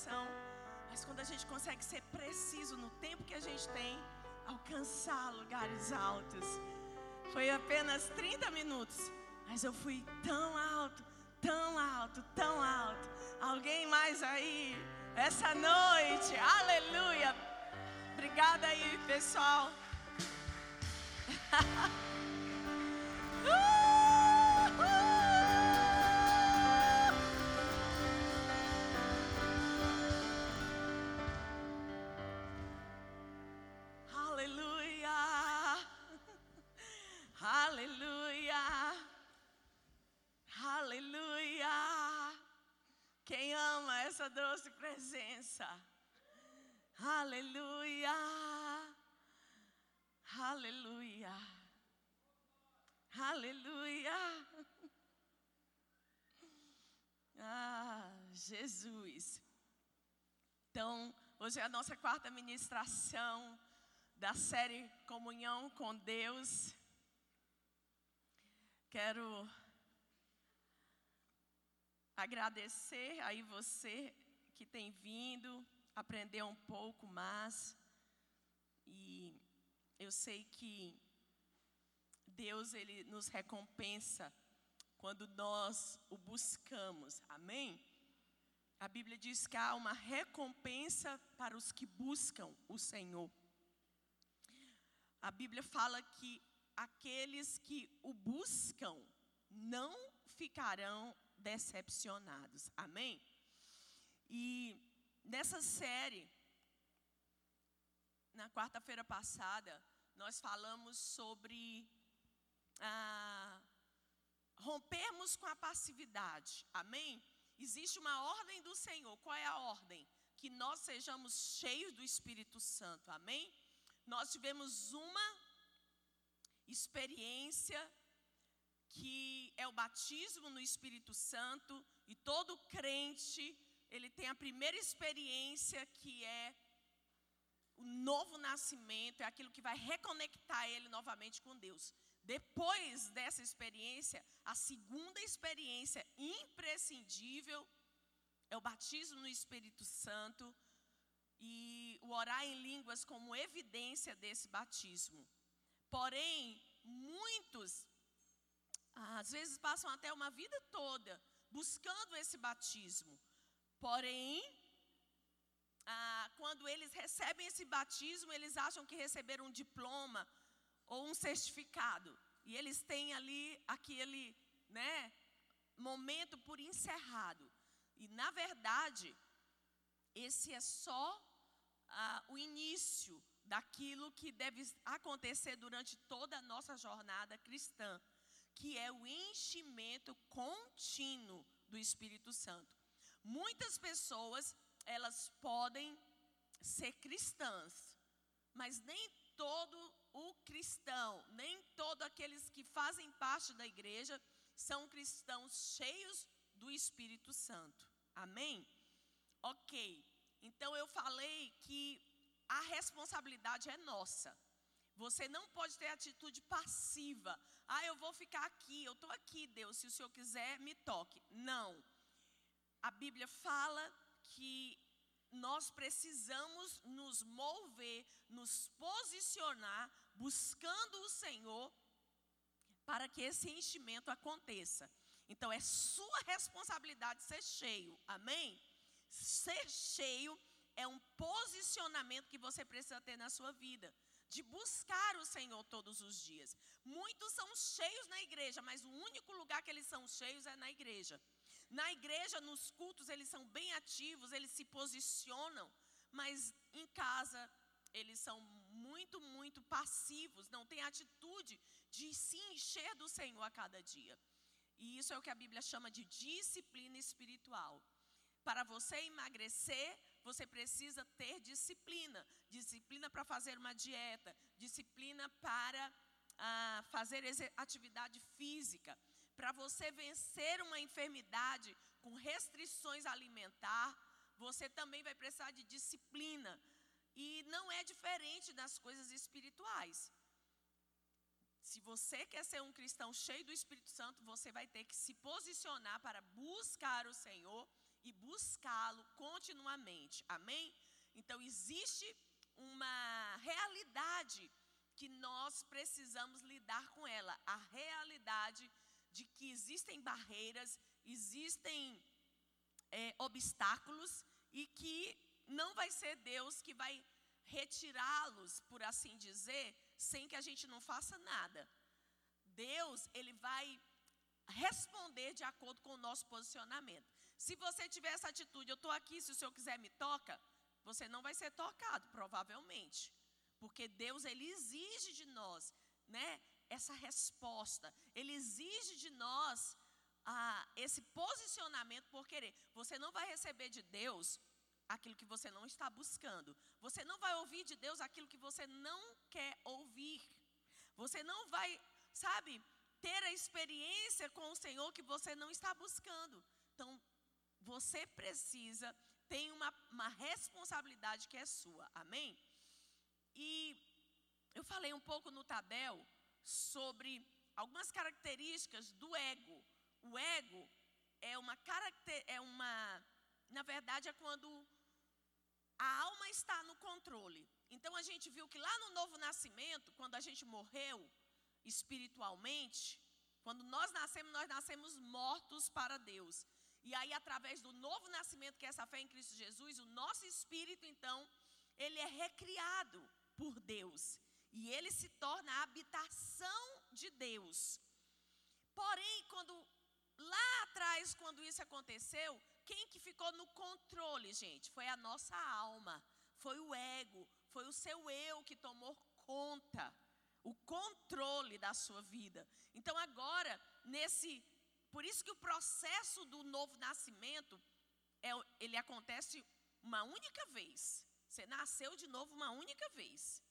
oração, mas quando a gente consegue ser preciso no tempo que a gente tem, alcançar lugares altos. Foi apenas 30 minutos, mas eu fui tão alto, tão alto, tão alto. Alguém mais aí? Essa noite, aleluia. Obrigada aí, pessoal. Jesus. Então, hoje é a nossa quarta ministração da série Comunhão com Deus. Quero agradecer aí você que tem vindo, aprender um pouco mais. E eu sei que Deus ele nos recompensa quando nós o buscamos. Amém? A Bíblia diz que há uma recompensa para os que buscam o Senhor. A Bíblia fala que aqueles que o buscam não ficarão decepcionados. Amém? E nessa série, na quarta-feira passada, nós falamos sobre ah, rompermos com a passividade. Amém? Existe uma ordem do Senhor. Qual é a ordem? Que nós sejamos cheios do Espírito Santo. Amém? Nós tivemos uma experiência que é o batismo no Espírito Santo, e todo crente, ele tem a primeira experiência que é o novo nascimento, é aquilo que vai reconectar ele novamente com Deus. Depois dessa experiência, a segunda experiência imprescindível é o batismo no Espírito Santo e o orar em línguas como evidência desse batismo. Porém, muitos às vezes passam até uma vida toda buscando esse batismo. Porém, ah, quando eles recebem esse batismo, eles acham que receberam um diploma ou um certificado. E eles têm ali aquele né, momento por encerrado. E, na verdade, esse é só ah, o início daquilo que deve acontecer durante toda a nossa jornada cristã que é o enchimento contínuo do Espírito Santo. Muitas pessoas, elas podem ser cristãs, mas nem todo o cristão, nem todos aqueles que fazem parte da igreja são cristãos cheios do Espírito Santo. Amém? Ok. Então eu falei que a responsabilidade é nossa. Você não pode ter atitude passiva. Ah, eu vou ficar aqui, eu estou aqui, Deus, se o Senhor quiser, me toque. Não. A Bíblia fala que nós precisamos nos mover, nos posicionar, buscando o Senhor, para que esse enchimento aconteça. Então, é sua responsabilidade ser cheio, amém? Ser cheio é um posicionamento que você precisa ter na sua vida de buscar o Senhor todos os dias. Muitos são cheios na igreja, mas o único lugar que eles são cheios é na igreja. Na igreja, nos cultos, eles são bem ativos, eles se posicionam, mas em casa eles são muito, muito passivos, não têm atitude de se encher do Senhor a cada dia. E isso é o que a Bíblia chama de disciplina espiritual. Para você emagrecer, você precisa ter disciplina. Disciplina para fazer uma dieta, disciplina para ah, fazer atividade física. Para você vencer uma enfermidade com restrições alimentar, você também vai precisar de disciplina. E não é diferente das coisas espirituais. Se você quer ser um cristão cheio do Espírito Santo, você vai ter que se posicionar para buscar o Senhor e buscá-lo continuamente. Amém? Então existe uma realidade que nós precisamos lidar com ela, a realidade de que existem barreiras, existem é, obstáculos e que não vai ser Deus que vai retirá-los, por assim dizer, sem que a gente não faça nada. Deus, ele vai responder de acordo com o nosso posicionamento. Se você tiver essa atitude, eu estou aqui, se o Senhor quiser me toca, você não vai ser tocado, provavelmente. Porque Deus, Ele exige de nós, né, essa resposta. Ele exige de nós ah, esse posicionamento por querer. Você não vai receber de Deus aquilo que você não está buscando. Você não vai ouvir de Deus aquilo que você não quer ouvir. Você não vai, sabe, ter a experiência com o Senhor que você não está buscando. Então, você precisa, tem uma, uma responsabilidade que é sua. Amém? E eu falei um pouco no Tadel sobre algumas características do ego. O ego é uma caracter, é uma, na verdade é quando a alma está no controle. Então a gente viu que lá no novo nascimento, quando a gente morreu espiritualmente, quando nós nascemos, nós nascemos mortos para Deus. E aí, através do novo nascimento, que é essa fé em Cristo Jesus, o nosso espírito, então, ele é recriado por Deus. E ele se torna a habitação de Deus. Porém, quando lá atrás, quando isso aconteceu, quem que ficou no controle, gente? Foi a nossa alma, foi o ego, foi o seu eu que tomou conta, o controle da sua vida. Então agora, nesse por isso que o processo do novo nascimento, é, ele acontece uma única vez. Você nasceu de novo uma única vez.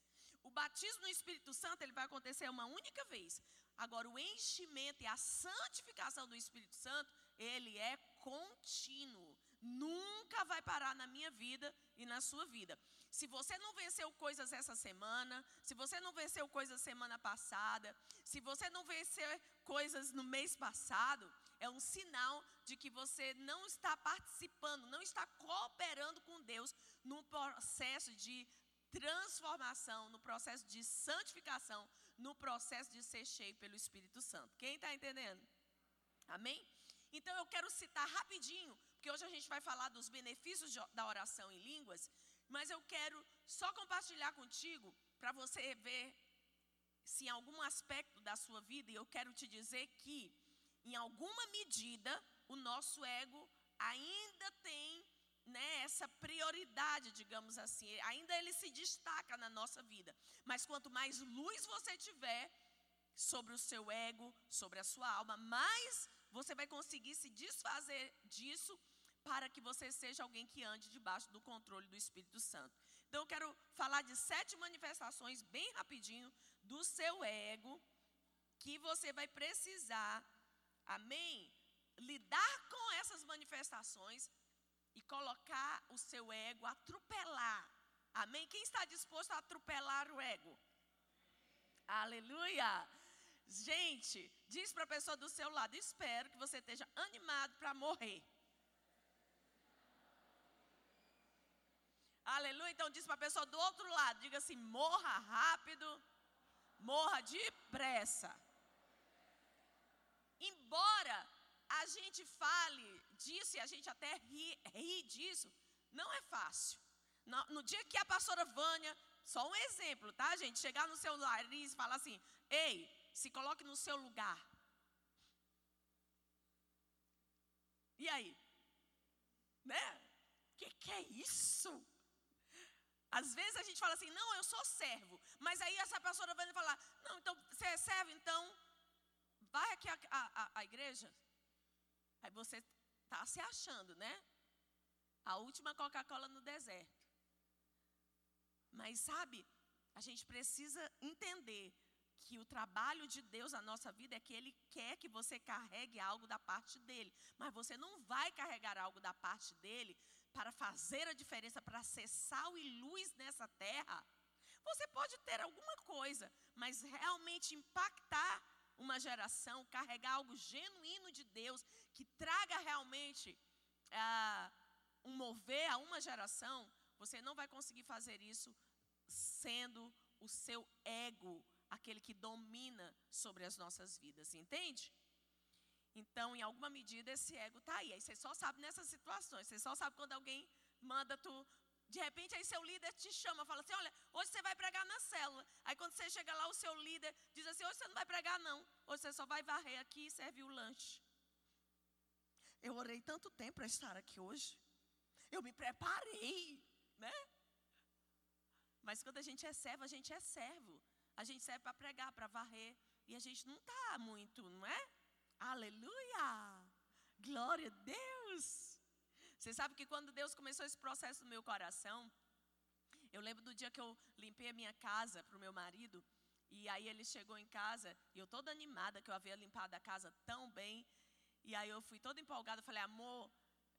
O batismo no Espírito Santo, ele vai acontecer uma única vez. Agora, o enchimento e a santificação do Espírito Santo, ele é contínuo. Nunca vai parar na minha vida e na sua vida. Se você não venceu coisas essa semana, se você não venceu coisas semana passada, se você não venceu coisas no mês passado, é um sinal de que você não está participando, não está cooperando com Deus no processo de transformação, no processo de santificação, no processo de ser cheio pelo Espírito Santo. Quem está entendendo? Amém? Então eu quero citar rapidinho, porque hoje a gente vai falar dos benefícios da oração em línguas, mas eu quero só compartilhar contigo para você ver se em algum aspecto da sua vida, e eu quero te dizer que, em alguma medida, o nosso ego ainda tem né, essa prioridade, digamos assim, ainda ele se destaca na nossa vida. Mas quanto mais luz você tiver sobre o seu ego, sobre a sua alma, mais você vai conseguir se desfazer disso para que você seja alguém que ande debaixo do controle do Espírito Santo. Então, eu quero falar de sete manifestações, bem rapidinho, do seu ego, que você vai precisar, amém? Lidar com essas manifestações e colocar o seu ego, atropelar. Amém? Quem está disposto a atropelar o ego? Aleluia! Gente, diz para a pessoa do seu lado: espero que você esteja animado para morrer. Aleluia. Então diz para a pessoa do outro lado: diga assim: morra rápido, morra depressa. Embora a gente fale disso e a gente até ri, ri disso, não é fácil. No, no, dia que a pastora Vânia, só um exemplo, tá, gente? Chegar no seu nariz e falar assim: ei, se coloque no seu lugar. E aí? Né? O que, que é isso? Às vezes a gente fala assim, não, eu sou servo. Mas aí essa pessoa vai falar, não, então você é servo, então vai aqui à igreja. Aí você está se achando, né? A última Coca-Cola no deserto. Mas sabe, a gente precisa entender que o trabalho de Deus na nossa vida é que Ele quer que você carregue algo da parte dele. Mas você não vai carregar algo da parte dele para fazer a diferença, para ser sal e luz nessa terra, você pode ter alguma coisa, mas realmente impactar uma geração, carregar algo genuíno de Deus, que traga realmente ah, um mover a uma geração, você não vai conseguir fazer isso sendo o seu ego aquele que domina sobre as nossas vidas, entende? Então, em alguma medida, esse ego está aí. Aí você só sabe nessas situações. Você só sabe quando alguém manda tu. De repente, aí seu líder te chama, fala assim: Olha, hoje você vai pregar na célula. Aí quando você chega lá, o seu líder diz assim: Hoje você não vai pregar, não. Hoje você só vai varrer aqui e servir o lanche. Eu orei tanto tempo para estar aqui hoje. Eu me preparei, né? Mas quando a gente é servo, a gente é servo. A gente serve para pregar, para varrer. E a gente não está muito, não é? Aleluia! Glória a Deus! Você sabe que quando Deus começou esse processo no meu coração, eu lembro do dia que eu limpei a minha casa para o meu marido. E aí ele chegou em casa, e eu toda animada que eu havia limpado a casa tão bem. E aí eu fui toda empolgada, falei, amor,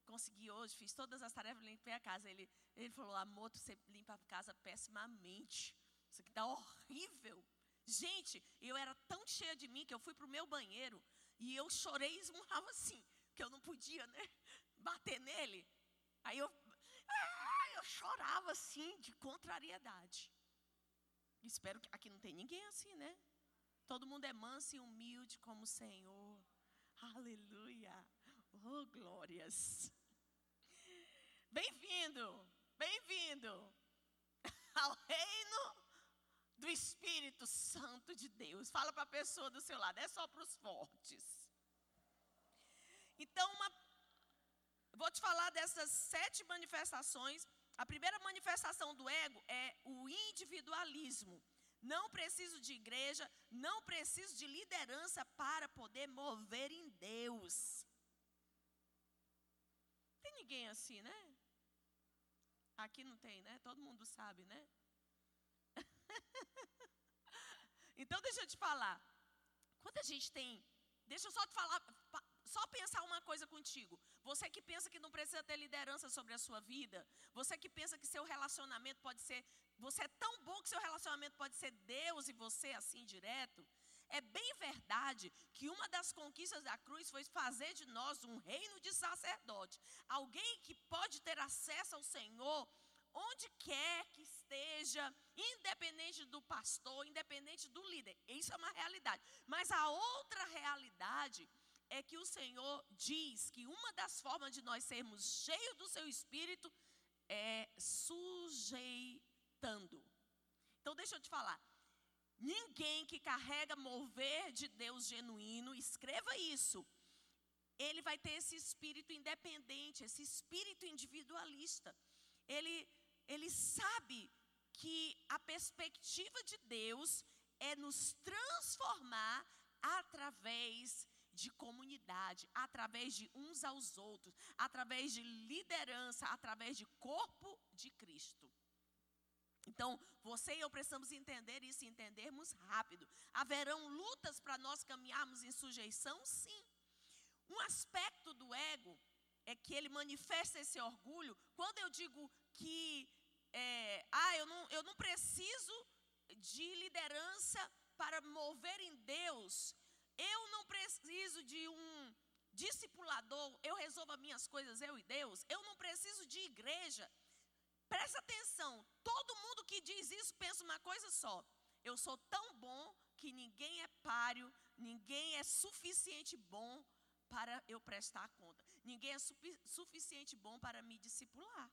consegui hoje, fiz todas as tarefas, limpei a casa. Ele, ele falou, amor, você limpa a casa pessimamente. Isso aqui está horrível. Gente, eu era tão cheia de mim que eu fui para o meu banheiro e eu chorei e esmurrava assim, que eu não podia, né? Bater nele. Aí eu, ah, eu chorava assim, de contrariedade. Espero que aqui não tem ninguém assim, né? Todo mundo é manso e humilde como o Senhor. Aleluia. Oh, glórias. Bem-vindo, bem-vindo ao reino do Espírito Santo de Deus. Fala para a pessoa do seu lado, é só para os fortes. Então, uma, vou te falar dessas sete manifestações. A primeira manifestação do ego é o individualismo. Não preciso de igreja, não preciso de liderança para poder mover em Deus. Tem ninguém assim, né? Aqui não tem, né? Todo mundo sabe, né? então deixa eu te falar. Quanta gente tem. Deixa eu só te falar, só pensar uma coisa contigo. Você que pensa que não precisa ter liderança sobre a sua vida, você que pensa que seu relacionamento pode ser, você é tão bom que seu relacionamento pode ser Deus e você assim direto. É bem verdade que uma das conquistas da cruz foi fazer de nós um reino de sacerdote, alguém que pode ter acesso ao Senhor onde quer que esteja, independente do pastor, independente do líder. Isso é uma realidade. Mas a outra realidade é que o Senhor diz que uma das formas de nós sermos cheios do seu espírito é sujeitando. Então deixa eu te falar. Ninguém que carrega mover de Deus genuíno, escreva isso. Ele vai ter esse espírito independente, esse espírito individualista. Ele ele sabe que a perspectiva de Deus é nos transformar através de comunidade, através de uns aos outros, através de liderança, através de corpo de Cristo. Então, você e eu precisamos entender isso entendermos rápido. Haverão lutas para nós caminharmos em sujeição? Sim. Um aspecto do ego é que ele manifesta esse orgulho. Quando eu digo que é, ah, eu não, eu não preciso de liderança para mover em Deus. Eu não preciso de um discipulador, eu resolvo as minhas coisas, eu e Deus. Eu não preciso de igreja. Presta atenção, todo mundo que diz isso pensa uma coisa só. Eu sou tão bom que ninguém é páreo, ninguém é suficiente bom para eu prestar conta. Ninguém é suficiente bom para me discipular.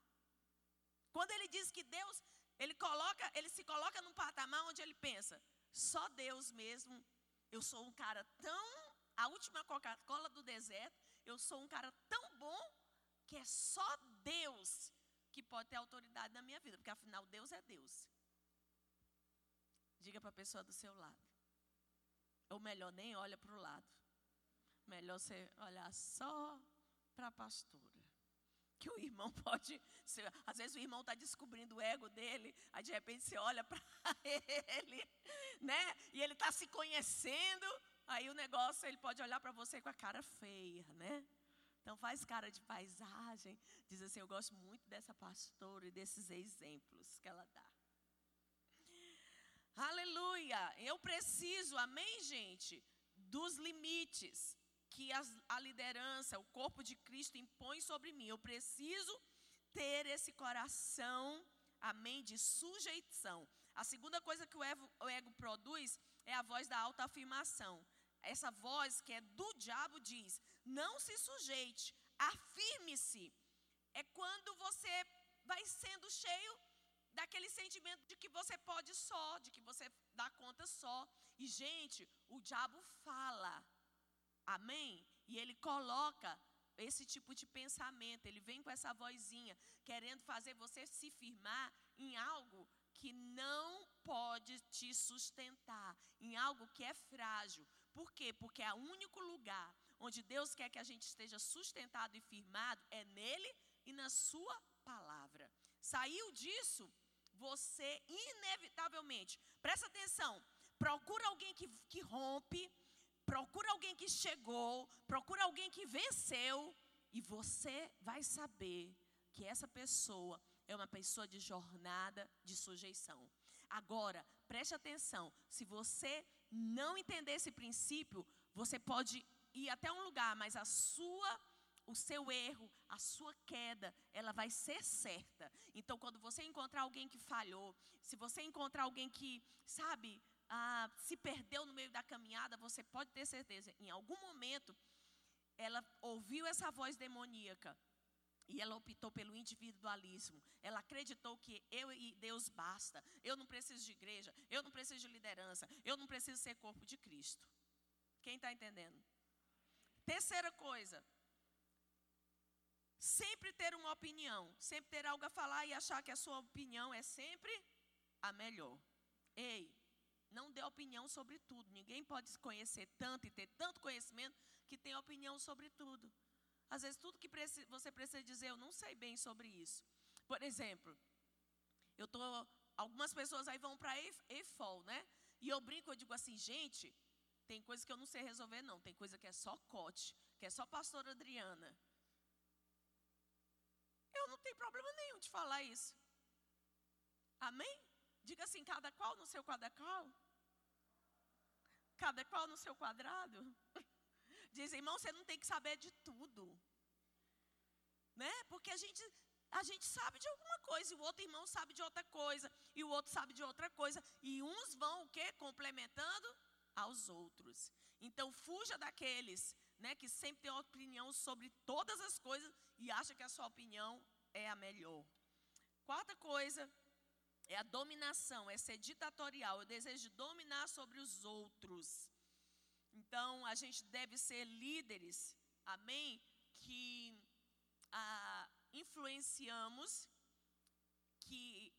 Quando ele diz que Deus, ele coloca, ele se coloca num patamar onde ele pensa, só Deus mesmo. Eu sou um cara tão a última Coca-Cola do deserto, eu sou um cara tão bom que é só Deus que pode ter autoridade na minha vida, porque afinal Deus é Deus. Diga para a pessoa do seu lado. Ou melhor, nem olha para o lado. Melhor você olhar só para a pastora que o irmão pode. Ser, às vezes o irmão está descobrindo o ego dele, aí de repente você olha para ele, né? E ele está se conhecendo, aí o negócio ele pode olhar para você com a cara feia, né? Então faz cara de paisagem, diz assim: Eu gosto muito dessa pastora e desses exemplos que ela dá. Aleluia! Eu preciso, amém, gente, dos limites que as, a liderança, o corpo de Cristo impõe sobre mim. Eu preciso ter esse coração, amém, de sujeição. A segunda coisa que o ego, o ego produz é a voz da autoafirmação. Essa voz que é do diabo diz: não se sujeite, afirme-se. É quando você vai sendo cheio daquele sentimento de que você pode só, de que você dá conta só. E, gente, o diabo fala. Amém? E ele coloca esse tipo de pensamento, ele vem com essa vozinha, querendo fazer você se firmar em algo que não pode te sustentar, em algo que é frágil. Por quê? Porque é o único lugar onde Deus quer que a gente esteja sustentado e firmado é nele e na sua palavra. Saiu disso, você inevitavelmente, presta atenção, procura alguém que, que rompe, procura alguém que chegou, procura alguém que venceu, e você vai saber que essa pessoa é uma pessoa de jornada de sujeição. Agora, preste atenção: se você não entender esse princípio, você pode ir até um lugar, mas a sua o seu erro, a sua queda, ela vai ser certa. Então, quando você encontrar alguém que falhou, se você encontrar alguém que, sabe, ah, se perdeu no meio da caminhada, você pode ter certeza, em algum momento, ela ouviu essa voz demoníaca e ela optou pelo individualismo. Ela acreditou que eu e Deus basta. Eu não preciso de igreja, eu não preciso de liderança, eu não preciso ser corpo de Cristo. Quem está entendendo? Terceira coisa, Sempre ter uma opinião, sempre ter algo a falar e achar que a sua opinião é sempre a melhor. Ei, não dê opinião sobre tudo. Ninguém pode conhecer tanto e ter tanto conhecimento que tem opinião sobre tudo. Às vezes, tudo que você precisa dizer, eu não sei bem sobre isso. Por exemplo, eu tô, algumas pessoas aí vão para EFOL, né? E eu brinco, eu digo assim, gente, tem coisa que eu não sei resolver, não. Tem coisa que é só cote, que é só pastora Adriana. Eu não tenho problema nenhum de falar isso. Amém? Diga assim: cada qual no seu quadral. Cada qual no seu quadrado. Diz, irmão, você não tem que saber de tudo. Né? Porque a gente, a gente sabe de alguma coisa, e o outro irmão sabe de outra coisa, e o outro sabe de outra coisa. E uns vão o quê? Complementando aos outros. Então fuja daqueles né, que sempre tem opinião sobre todas as coisas e acha que a sua opinião é a melhor. Quarta coisa é a dominação, é ser ditatorial, o desejo de dominar sobre os outros. Então, a gente deve ser líderes, amém? Que ah, influenciamos, que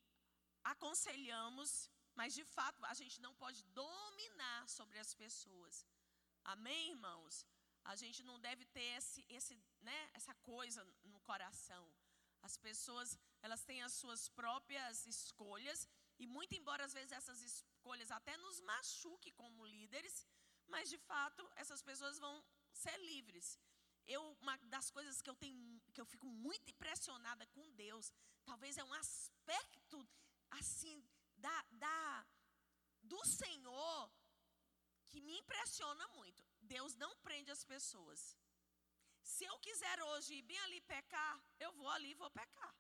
aconselhamos, mas de fato a gente não pode dominar sobre as pessoas. Amém, irmãos? A gente não deve ter esse, esse, né, essa coisa no coração. As pessoas, elas têm as suas próprias escolhas e muito embora às vezes essas escolhas até nos machuquem como líderes, mas de fato essas pessoas vão ser livres. Eu, uma das coisas que eu tenho, que eu fico muito impressionada com Deus, talvez é um aspecto assim da, da do Senhor que me impressiona muito. Deus não prende as pessoas. Se eu quiser hoje ir bem ali pecar, eu vou ali e vou pecar.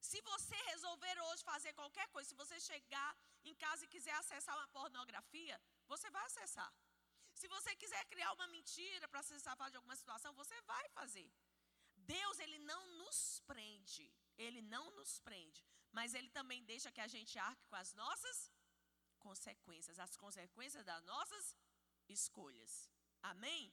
Se você resolver hoje fazer qualquer coisa, se você chegar em casa e quiser acessar uma pornografia, você vai acessar. Se você quiser criar uma mentira para se safar de alguma situação, você vai fazer. Deus, ele não nos prende. Ele não nos prende. Mas ele também deixa que a gente arque com as nossas consequências, as consequências das nossas escolhas. Amém?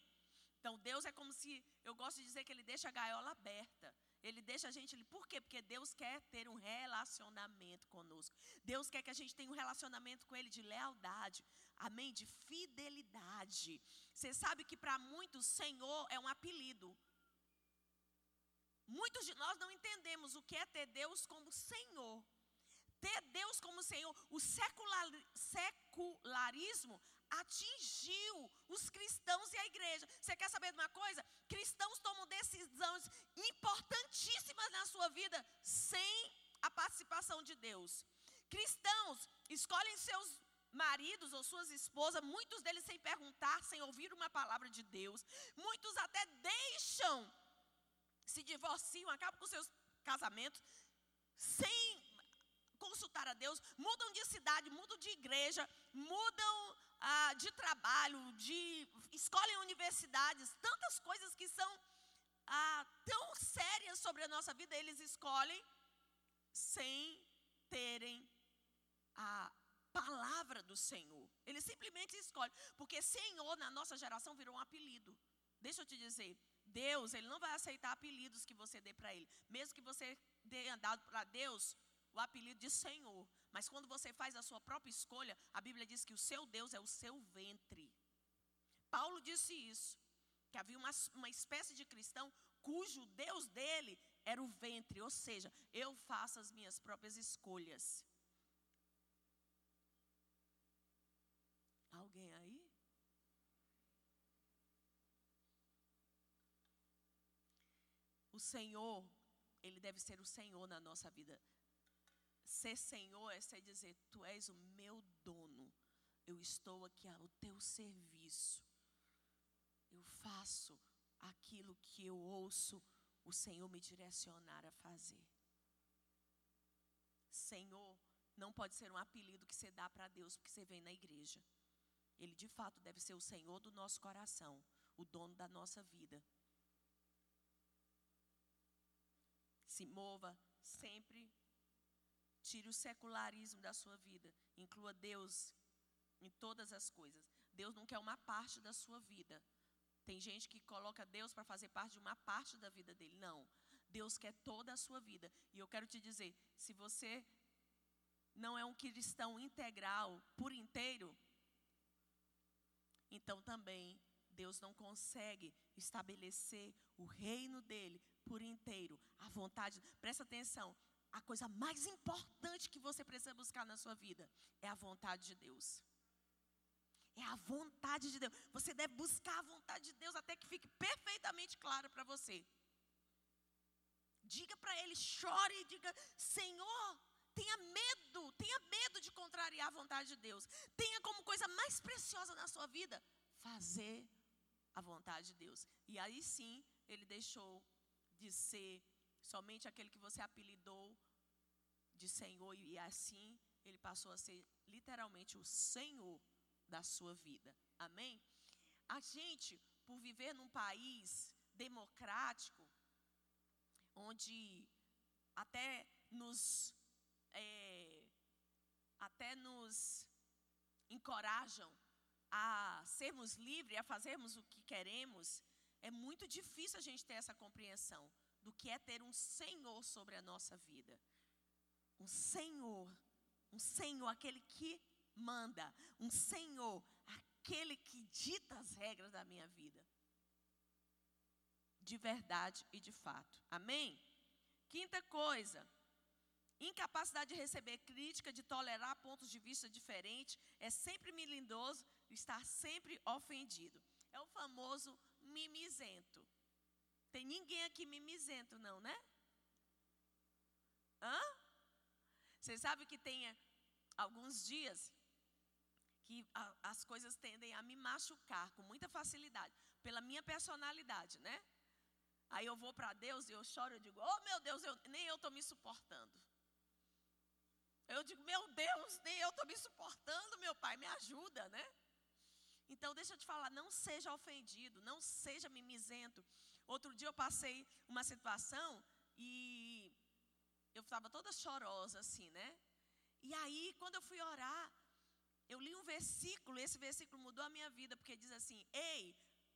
Então Deus é como se, eu gosto de dizer que ele deixa a gaiola aberta. Ele deixa a gente, por quê? Porque Deus quer ter um relacionamento conosco. Deus quer que a gente tenha um relacionamento com Ele de lealdade, amém? De fidelidade. Você sabe que para muitos, Senhor é um apelido. Muitos de nós não entendemos o que é ter Deus como Senhor. Ter Deus como Senhor, o secular, secularismo atingiu os cristãos e a igreja. Você quer saber de uma coisa? Cristãos tomam decisões importantíssimas na sua vida sem a participação de Deus. Cristãos escolhem seus maridos ou suas esposas, muitos deles sem perguntar, sem ouvir uma palavra de Deus. Muitos até deixam, se divorciam, acabam com seus casamentos, sem consultar a Deus, mudam de cidade, mudam de igreja, mudam ah, de trabalho, de escolhem universidades, tantas coisas que são ah, tão sérias sobre a nossa vida, eles escolhem sem terem a palavra do Senhor. Eles simplesmente escolhem, porque Senhor na nossa geração virou um apelido. Deixa eu te dizer, Deus, ele não vai aceitar apelidos que você dê para ele. Mesmo que você tenha dado para Deus o apelido de Senhor, mas quando você faz a sua própria escolha, a Bíblia diz que o seu Deus é o seu ventre. Paulo disse isso, que havia uma, uma espécie de cristão cujo Deus dele era o ventre, ou seja, eu faço as minhas próprias escolhas. Alguém aí? O Senhor, Ele deve ser o Senhor na nossa vida. Ser Senhor é ser dizer: Tu és o meu dono, eu estou aqui ao teu serviço. Eu faço aquilo que eu ouço o Senhor me direcionar a fazer. Senhor não pode ser um apelido que você dá para Deus porque você vem na igreja. Ele de fato deve ser o Senhor do nosso coração, o dono da nossa vida. Se mova sempre, tire o secularismo da sua vida, inclua Deus em todas as coisas. Deus não quer uma parte da sua vida. Tem gente que coloca Deus para fazer parte de uma parte da vida dele. Não. Deus quer toda a sua vida. E eu quero te dizer: se você não é um cristão integral, por inteiro, então também Deus não consegue estabelecer o reino dele por inteiro, a vontade. Presta atenção, a coisa mais importante que você precisa buscar na sua vida é a vontade de Deus. É a vontade de Deus. Você deve buscar a vontade de Deus até que fique perfeitamente claro para você. Diga para ele, chore e diga: Senhor, Tenha medo, tenha medo de contrariar a vontade de Deus. Tenha como coisa mais preciosa na sua vida fazer a vontade de Deus. E aí sim, ele deixou de ser somente aquele que você apelidou de Senhor, e assim ele passou a ser literalmente o Senhor da sua vida. Amém? A gente, por viver num país democrático, onde até nos é, até nos encorajam a sermos livres, a fazermos o que queremos, é muito difícil a gente ter essa compreensão do que é ter um Senhor sobre a nossa vida. Um Senhor, um Senhor, aquele que manda, um Senhor, aquele que dita as regras da minha vida. De verdade e de fato. Amém? Quinta coisa, Incapacidade de receber crítica, de tolerar pontos de vista diferentes, é sempre milindoso, estar sempre ofendido. É o famoso mimizento. Tem ninguém aqui mimizento, não, né? Hã? Você sabe que tem alguns dias que a, as coisas tendem a me machucar com muita facilidade, pela minha personalidade, né? Aí eu vou para Deus e eu choro, eu digo, oh meu Deus, eu, nem eu estou me suportando. Eu digo, meu Deus, nem eu estou me suportando, meu pai, me ajuda, né? Então, deixa eu te falar, não seja ofendido, não seja mimizento. Outro dia eu passei uma situação e eu estava toda chorosa, assim, né? E aí, quando eu fui orar, eu li um versículo, esse versículo mudou a minha vida, porque diz assim: Ei,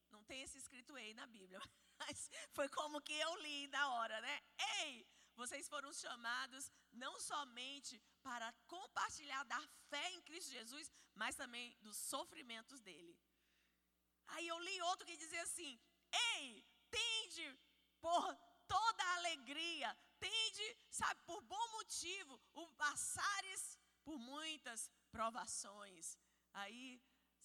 não tem esse escrito ei na Bíblia, mas foi como que eu li na hora, né? Ei, vocês foram chamados não somente para compartilhar da fé em Cristo Jesus, mas também dos sofrimentos dele. Aí eu li outro que dizia assim: Ei, tende por toda a alegria, tende, sabe, por bom motivo, o passares por muitas provações. Aí,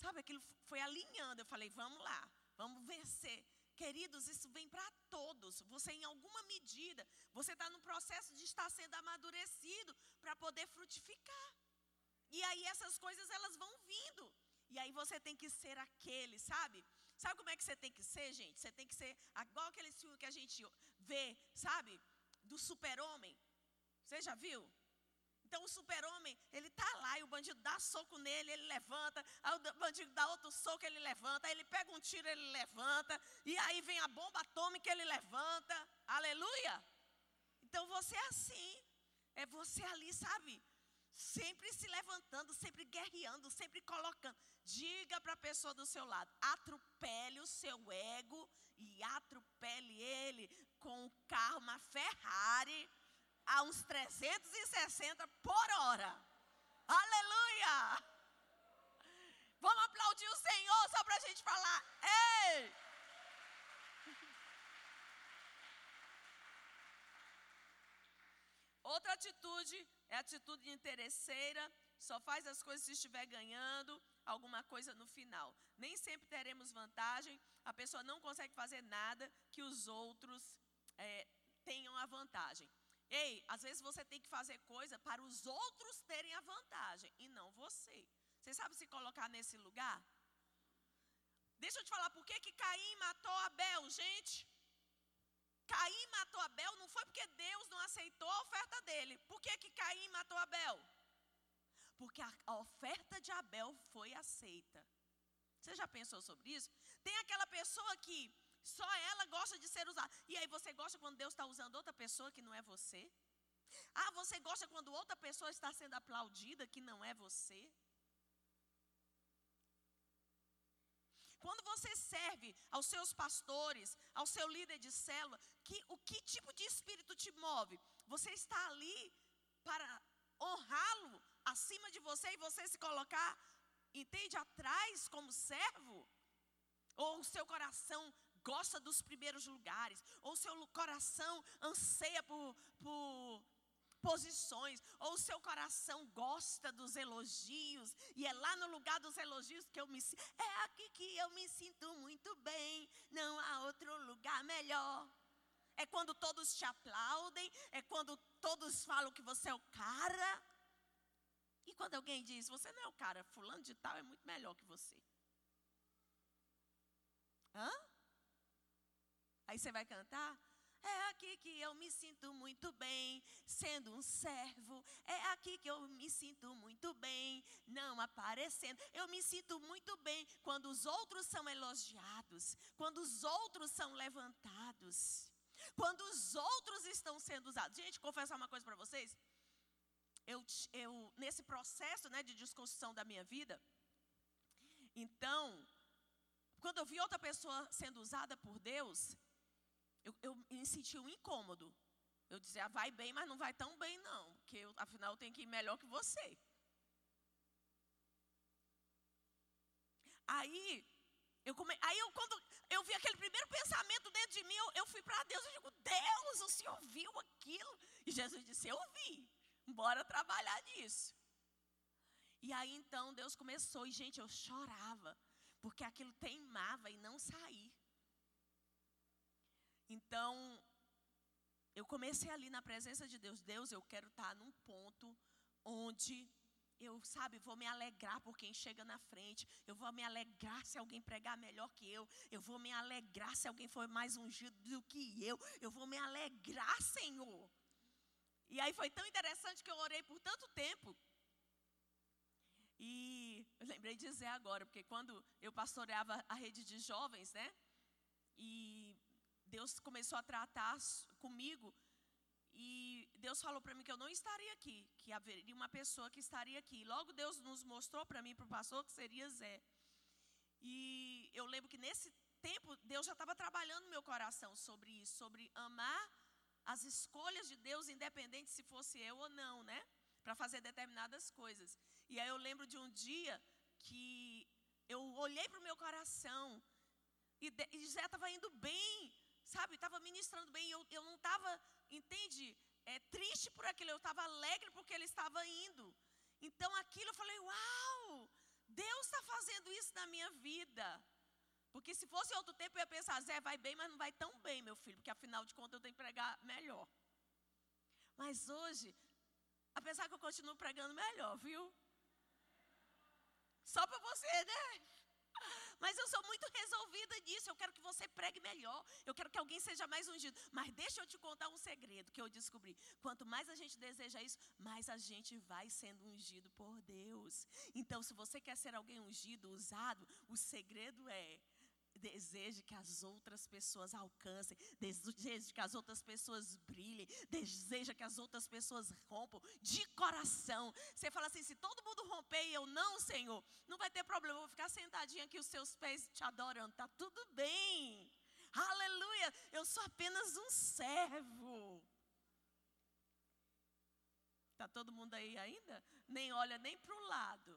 sabe, aquilo foi alinhando. Eu falei: Vamos lá, vamos vencer. Queridos, isso vem para todos. Você, em alguma medida, você está no processo de estar sendo amadurecido para poder frutificar. E aí essas coisas elas vão vindo. E aí você tem que ser aquele, sabe? Sabe como é que você tem que ser, gente? Você tem que ser igual aquele filme que a gente vê, sabe? Do super-homem. Você já viu? Então o super-homem, ele tá lá e o bandido dá soco nele, ele levanta, aí o bandido dá outro soco, ele levanta, aí ele pega um tiro, ele levanta, e aí vem a bomba atômica, ele levanta. Aleluia! Então você é assim. É você ali, sabe? Sempre se levantando, sempre guerreando, sempre colocando. Diga para a pessoa do seu lado: atropele o seu ego e atropele ele com um carro, uma Ferrari a uns 360 por hora. Aleluia! Vamos aplaudir o Senhor só para a gente falar. Ei! Outra atitude é a atitude interesseira, só faz as coisas se estiver ganhando alguma coisa no final. Nem sempre teremos vantagem, a pessoa não consegue fazer nada que os outros é, tenham a vantagem. Ei, às vezes você tem que fazer coisa para os outros terem a vantagem e não você. Você sabe se colocar nesse lugar? Deixa eu te falar por que, que Caim matou Abel, gente. Caim matou Abel não foi porque Deus não aceitou a oferta dele. Por que, que Caim matou Abel? Porque a, a oferta de Abel foi aceita. Você já pensou sobre isso? Tem aquela pessoa que só ela gosta de ser usada. E aí você gosta quando Deus está usando outra pessoa que não é você? Ah, você gosta quando outra pessoa está sendo aplaudida que não é você? Quando você serve aos seus pastores, ao seu líder de célula, que, o que tipo de espírito te move? Você está ali para honrá-lo acima de você e você se colocar, entende, atrás como servo? Ou o seu coração gosta dos primeiros lugares, ou seu coração anseia por, por posições, ou seu coração gosta dos elogios, e é lá no lugar dos elogios que eu me é aqui que eu me sinto muito bem, não há outro lugar melhor. É quando todos te aplaudem, é quando todos falam que você é o cara. E quando alguém diz, você não é o cara, fulano de tal é muito melhor que você. Hã? Aí você vai cantar? É aqui que eu me sinto muito bem, sendo um servo. É aqui que eu me sinto muito bem, não aparecendo. Eu me sinto muito bem quando os outros são elogiados, quando os outros são levantados, quando os outros estão sendo usados. Gente, confessar uma coisa para vocês. Eu, eu, nesse processo né, de desconstrução da minha vida, então, quando eu vi outra pessoa sendo usada por Deus, eu, eu me senti um incômodo. Eu dizia, ah, vai bem, mas não vai tão bem, não. Porque eu, afinal eu tenho que ir melhor que você. Aí, eu come... aí eu, quando eu vi aquele primeiro pensamento dentro de mim, eu, eu fui para Deus e digo, Deus, o Senhor viu aquilo? E Jesus disse, eu vi. Bora trabalhar nisso. E aí então Deus começou, e gente, eu chorava, porque aquilo teimava e não saía. Então, eu comecei ali na presença de Deus. Deus, eu quero estar num ponto onde eu, sabe, vou me alegrar por quem chega na frente. Eu vou me alegrar se alguém pregar melhor que eu. Eu vou me alegrar se alguém for mais ungido do que eu. Eu vou me alegrar, Senhor. E aí foi tão interessante que eu orei por tanto tempo. E eu lembrei de dizer agora, porque quando eu pastoreava a rede de jovens, né? E Deus começou a tratar comigo e Deus falou para mim que eu não estaria aqui, que haveria uma pessoa que estaria aqui. Logo Deus nos mostrou para mim, para o pastor, que seria Zé. E eu lembro que nesse tempo Deus já estava trabalhando no meu coração sobre isso, sobre amar as escolhas de Deus, independente se fosse eu ou não, né? Para fazer determinadas coisas. E aí eu lembro de um dia que eu olhei para o meu coração e, e Zé estava indo bem sabe, estava ministrando bem, eu, eu não estava, entende, é, triste por aquilo, eu estava alegre porque ele estava indo. Então aquilo eu falei, uau, Deus está fazendo isso na minha vida. Porque se fosse outro tempo eu ia pensar, Zé, vai bem, mas não vai tão bem, meu filho, porque afinal de contas eu tenho que pregar melhor. Mas hoje, apesar que eu continuo pregando melhor, viu? Só para você, né? Mas eu sou muito resolvida nisso. Eu quero que você pregue melhor. Eu quero que alguém seja mais ungido. Mas deixa eu te contar um segredo que eu descobri. Quanto mais a gente deseja isso, mais a gente vai sendo ungido por Deus. Então, se você quer ser alguém ungido, usado, o segredo é deseje que as outras pessoas alcancem, deseje que as outras pessoas brilhem, deseja que as outras pessoas rompam de coração. Você fala assim: se todo mundo romper e eu não, Senhor, não vai ter problema, eu vou ficar sentadinha aqui, os seus pés te adorando, tá tudo bem. Aleluia, eu sou apenas um servo. Tá todo mundo aí ainda? Nem olha nem para o lado,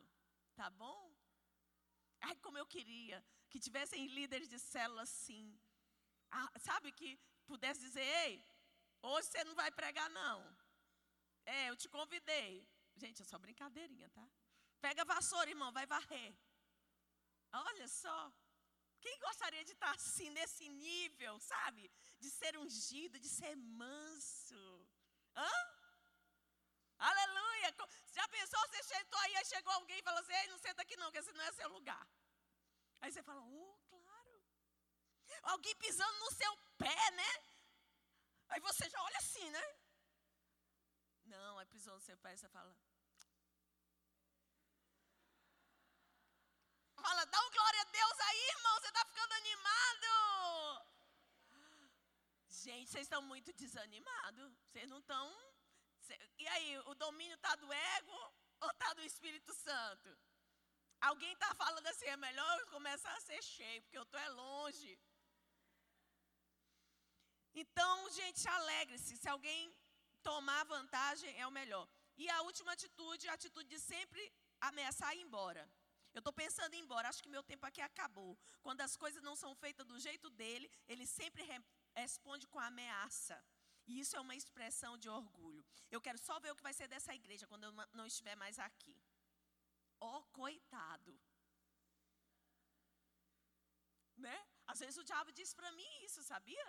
tá bom? Ai, como eu queria que tivessem líderes de célula assim. Ah, sabe, que pudesse dizer, ei, hoje você não vai pregar não. É, eu te convidei. Gente, é só brincadeirinha, tá? Pega a vassoura, irmão, vai varrer. Olha só. Quem gostaria de estar assim, nesse nível, sabe? De ser ungido, de ser manso. Hã? Aleluia! Já pensou, você sentou aí, aí chegou alguém e falou assim, ei, não senta aqui não, porque esse não é seu lugar. Aí você fala, oh, claro. Alguém pisando no seu pé, né? Aí você já olha assim, né? Não, aí pisou no seu pé você fala. Fala, dá um glória a Deus aí, irmão, você está ficando animado. Gente, vocês estão muito desanimados. Vocês não estão. E aí, o domínio está do ego ou está do Espírito Santo? Alguém está falando assim, é melhor eu começar a ser cheio, porque eu estou é longe. Então, gente, alegre-se. Se alguém tomar vantagem, é o melhor. E a última atitude, a atitude de sempre ameaçar ir embora. Eu estou pensando em ir embora, acho que meu tempo aqui acabou. Quando as coisas não são feitas do jeito dele, ele sempre responde com ameaça. E isso é uma expressão de orgulho. Eu quero só ver o que vai ser dessa igreja quando eu não estiver mais aqui ó oh, coitado. Né? Às vezes o diabo diz para mim isso, sabia?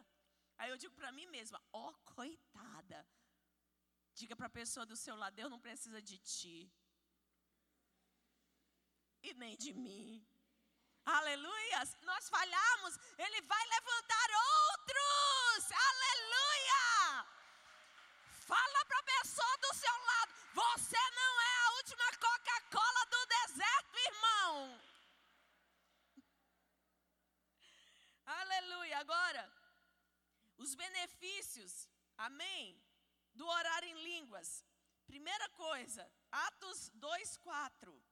Aí eu digo para mim mesma, ó oh, coitada. Diga para a pessoa do seu lado, Deus não precisa de ti. E nem de mim. Aleluia! Nós falhamos, Ele vai levantar outros. Aleluia! Fala para a pessoa do seu lado, você não é a última Coca-Cola do deserto, irmão. Aleluia. Agora, os benefícios, amém, do orar em línguas. Primeira coisa, Atos 2, 4.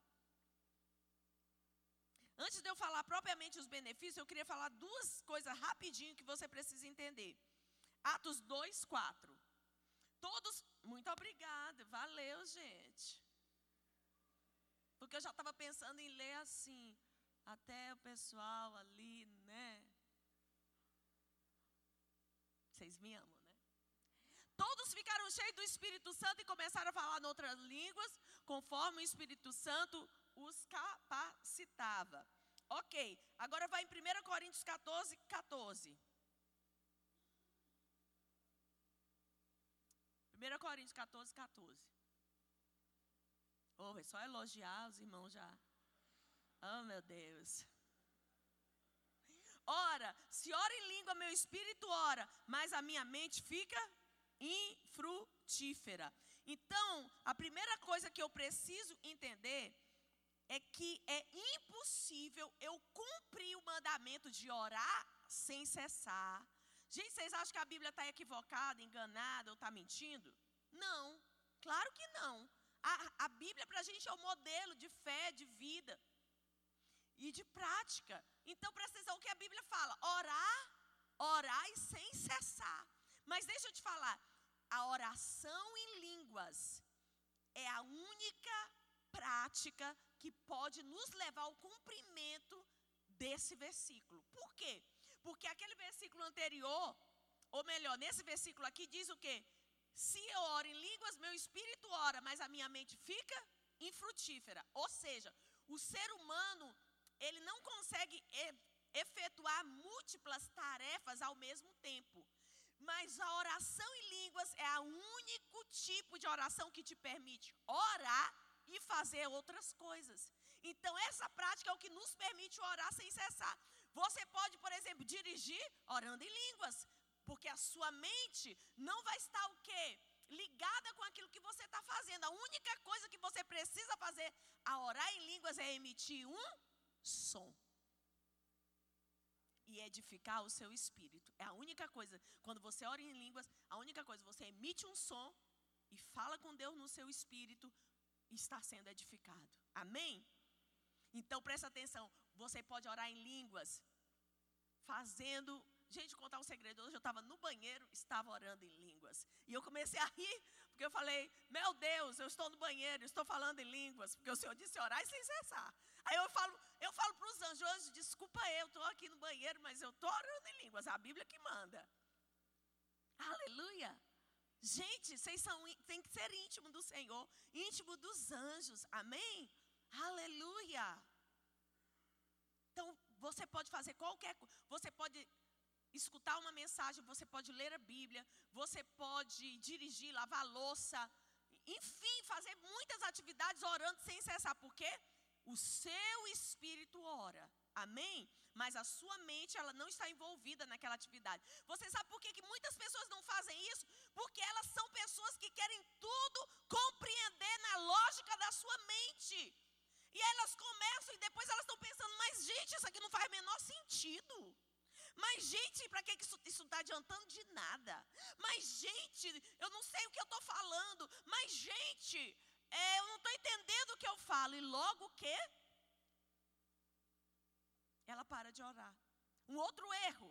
Antes de eu falar propriamente os benefícios, eu queria falar duas coisas rapidinho que você precisa entender. Atos 2, 4. Todos, muito obrigada, valeu, gente. Porque eu já estava pensando em ler assim, até o pessoal ali, né? Vocês me amam, né? Todos ficaram cheios do Espírito Santo e começaram a falar em outras línguas, conforme o Espírito Santo os capacitava. Ok, agora vai em 1 Coríntios 14, 14. 1 Coríntios 14, 14. Oh, é só elogiar os irmãos já. Oh, meu Deus. Ora, se ora em língua, meu espírito ora, mas a minha mente fica infrutífera. Então, a primeira coisa que eu preciso entender é que é impossível eu cumprir o mandamento de orar sem cessar. Gente, vocês acham que a Bíblia está equivocada, enganada ou está mentindo? Não, claro que não. A, a Bíblia para a gente é o um modelo de fé, de vida e de prática. Então presta atenção o que a Bíblia fala: orar, orar e sem cessar. Mas deixa eu te falar, a oração em línguas é a única prática que pode nos levar ao cumprimento desse versículo. Por quê? Porque aquele versículo anterior, ou melhor, nesse versículo aqui diz o quê? Se eu oro em línguas, meu espírito ora, mas a minha mente fica infrutífera. Ou seja, o ser humano, ele não consegue efetuar múltiplas tarefas ao mesmo tempo. Mas a oração em línguas é o único tipo de oração que te permite orar e fazer outras coisas. Então, essa prática é o que nos permite orar sem cessar. Você pode, por exemplo, dirigir orando em línguas, porque a sua mente não vai estar o quê? Ligada com aquilo que você está fazendo. A única coisa que você precisa fazer a orar em línguas é emitir um som e edificar o seu espírito. É a única coisa. Quando você ora em línguas, a única coisa, você emite um som e fala com Deus no seu espírito está sendo edificado. Amém? Então presta atenção. Você pode orar em línguas, fazendo. Gente, contar um segredo. Hoje eu estava no banheiro, estava orando em línguas. E eu comecei a rir, porque eu falei: Meu Deus, eu estou no banheiro, estou falando em línguas, porque o Senhor disse orar sem cessar. Aí eu falo, eu falo para os anjos, desculpa eu, estou aqui no banheiro, mas eu estou orando em línguas, a Bíblia que manda. Aleluia. Gente, vocês são, tem que ser íntimo do Senhor, íntimo dos anjos, amém? Aleluia. Então, você pode fazer qualquer coisa, você pode escutar uma mensagem, você pode ler a Bíblia, você pode dirigir, lavar louça, enfim, fazer muitas atividades orando sem cessar, por quê? O seu espírito ora. Amém? Mas a sua mente, ela não está envolvida naquela atividade. Você sabe por que, que muitas pessoas não fazem isso? Porque elas são pessoas que querem tudo compreender na lógica da sua mente. E elas começam e depois elas estão pensando, mas gente, isso aqui não faz o menor sentido. Mas, gente, para que isso está adiantando de nada? Mas, gente, eu não sei o que eu estou falando. Mas, gente, é, eu não estou entendendo o que eu falo. E logo o quê? Ela para de orar. Um outro erro.